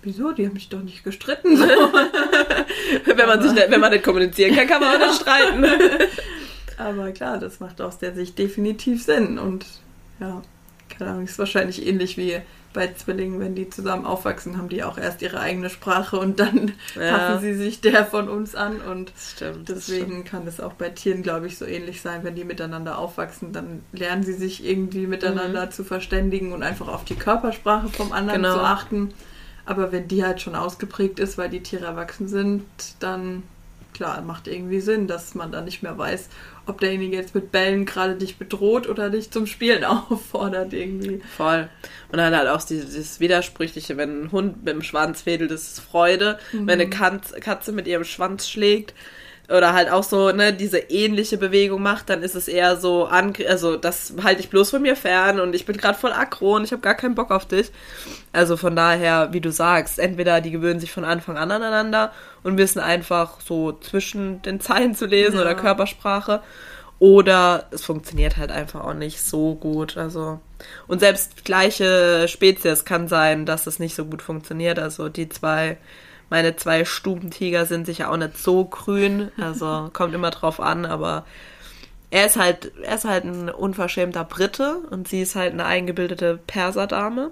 wieso? Die haben mich doch nicht gestritten. [LAUGHS] Wenn, man sich nicht, wenn man nicht kommunizieren kann, kann man auch nicht [LAUGHS] streiten. Aber klar, das macht aus der Sicht definitiv Sinn. Und ja, keine Ahnung, ist wahrscheinlich ähnlich wie bei Zwillingen, wenn die zusammen aufwachsen, haben die auch erst ihre eigene Sprache und dann Ja. passen sie sich der von uns an. Und stimmt. deswegen kann es auch bei Tieren, glaube ich, so ähnlich sein. Wenn die miteinander aufwachsen, dann lernen sie sich irgendwie miteinander zu verständigen und einfach auf die Körpersprache vom anderen Mhm. Genau. zu achten. Aber wenn die halt schon ausgeprägt ist, weil die Tiere erwachsen sind, dann klar, macht irgendwie Sinn, dass man dann nicht mehr weiß, ob derjenige jetzt mit Bällen gerade dich bedroht oder dich zum Spielen [LAUGHS] auffordert irgendwie. Voll. Und dann halt auch dieses, dieses Widersprüchliche, wenn ein Hund mit dem Schwanz wedelt, das ist Freude. Wenn eine Katz, Katze mit ihrem Schwanz schlägt oder halt auch so, ne, diese ähnliche Bewegung macht, dann ist es eher so, an, also das halte ich bloß von mir fern und ich bin gerade voll aggro und ich habe gar keinen Bock auf dich. Also von daher, wie du sagst, entweder die gewöhnen sich von Anfang an aneinander und wissen einfach so zwischen den Zeilen zu lesen Ja. oder Körpersprache. Oder es funktioniert halt einfach auch nicht so gut. Also. Und selbst gleiche Spezies kann sein, dass es nicht so gut funktioniert. Also die zwei, meine zwei Stubentiger sind sicher auch nicht so grün. Also [LAUGHS] kommt immer drauf an, aber er ist halt, er ist halt ein unverschämter Brite und sie ist halt eine eingebildete Perserdame.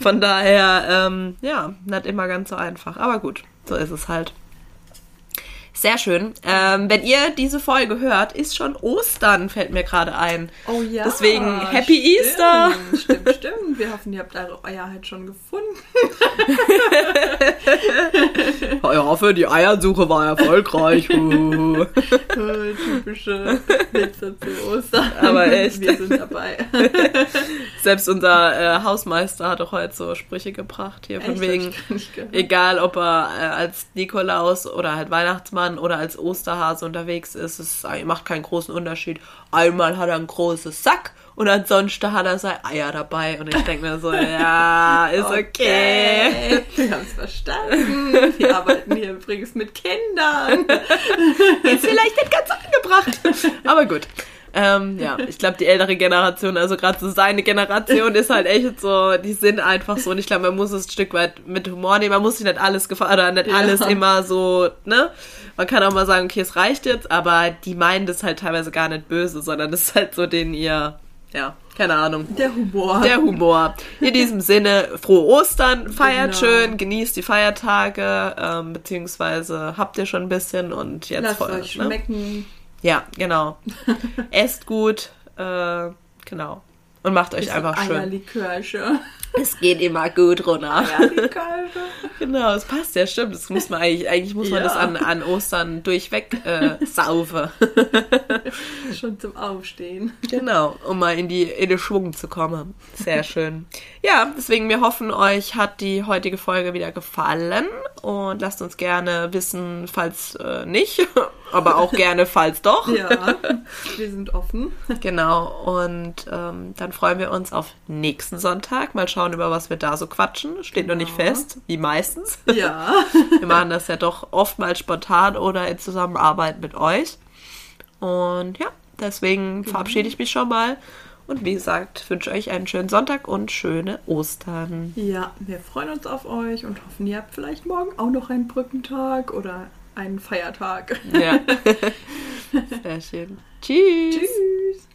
Von daher, ähm, ja, nicht immer ganz so einfach. Aber gut, so ist es halt. Sehr schön. Ähm, wenn ihr diese Folge hört, ist schon Ostern, fällt mir gerade ein. Oh ja. Deswegen Happy stimmt, Easter. Stimmt, stimmt. Wir hoffen, ihr habt eure Eier halt schon gefunden. [LAUGHS] Ich hoffe, die Eiersuche war erfolgreich. [LAUGHS] Äh, Typische Witze zu Ostern. Aber echt. Wir sind dabei. [LAUGHS] Selbst unser äh, Hausmeister hat auch heute so Sprüche gebracht hier von Echt? wegen, egal ob er äh, als Nikolaus oder halt Weihnachtsmann oder als Osterhase unterwegs ist, es macht keinen großen Unterschied. Einmal hat er ein großes Sack und ansonsten hat er seine Eier dabei. Und ich denke mir so, [LAUGHS] ja, ist okay. Wir haben es verstanden. Wir arbeiten hier übrigens mit Kindern. Ist vielleicht nicht ganz angebracht. Aber gut. Ähm, ja, ich glaube, die ältere Generation, also gerade so seine Generation, ist halt echt so, die sind einfach so. Und ich glaube, man muss es ein Stück weit mit Humor nehmen. Man muss sich nicht alles gefallen, oder nicht Ja. alles immer so, ne? Man kann auch mal sagen, okay, es reicht jetzt, aber die meinen das halt teilweise gar nicht böse, sondern das ist halt so den ihr, ja, keine Ahnung. Der Humor. Der Humor. In diesem Sinne, frohe Ostern, feiert Genau. schön, genießt die Feiertage, ähm, beziehungsweise habt ihr schon ein bisschen und jetzt Lasst voll, euch ne? schmecken. Ja, genau. [LAUGHS] Esst gut, äh, genau. Und macht euch Bisschen einfach schön. Eierlikörchen. Es geht immer gut runter. Ja, die Kalbe. Genau, es passt ja, stimmt. Das muss man eigentlich, eigentlich muss man Ja. das an, an Ostern durchweg äh, [LAUGHS] saufen. Schon zum Aufstehen. Genau, um mal in die in den Schwung zu kommen. Sehr schön. Ja, deswegen wir hoffen, euch hat die heutige Folge wieder gefallen und lasst uns gerne wissen, falls äh, nicht, [LAUGHS] aber auch gerne, falls doch. Ja, [LAUGHS] wir sind offen. Genau, und ähm, dann freuen wir uns auf nächsten Sonntag. Mal schauen, über was wir da so quatschen. Steht noch nicht Genau. fest, wie meistens. Ja. [LAUGHS] Wir machen das ja doch oftmals spontan oder in Zusammenarbeit mit euch. Und ja, deswegen verabschiede ich mich schon mal. Und wie gesagt, wünsche euch einen schönen Sonntag und schöne Ostern. Ja, wir freuen uns auf euch und hoffen, ihr habt vielleicht morgen auch noch einen Brückentag oder einen Feiertag. Ja. [LAUGHS] Sehr schön. Tschüss. Tschüss.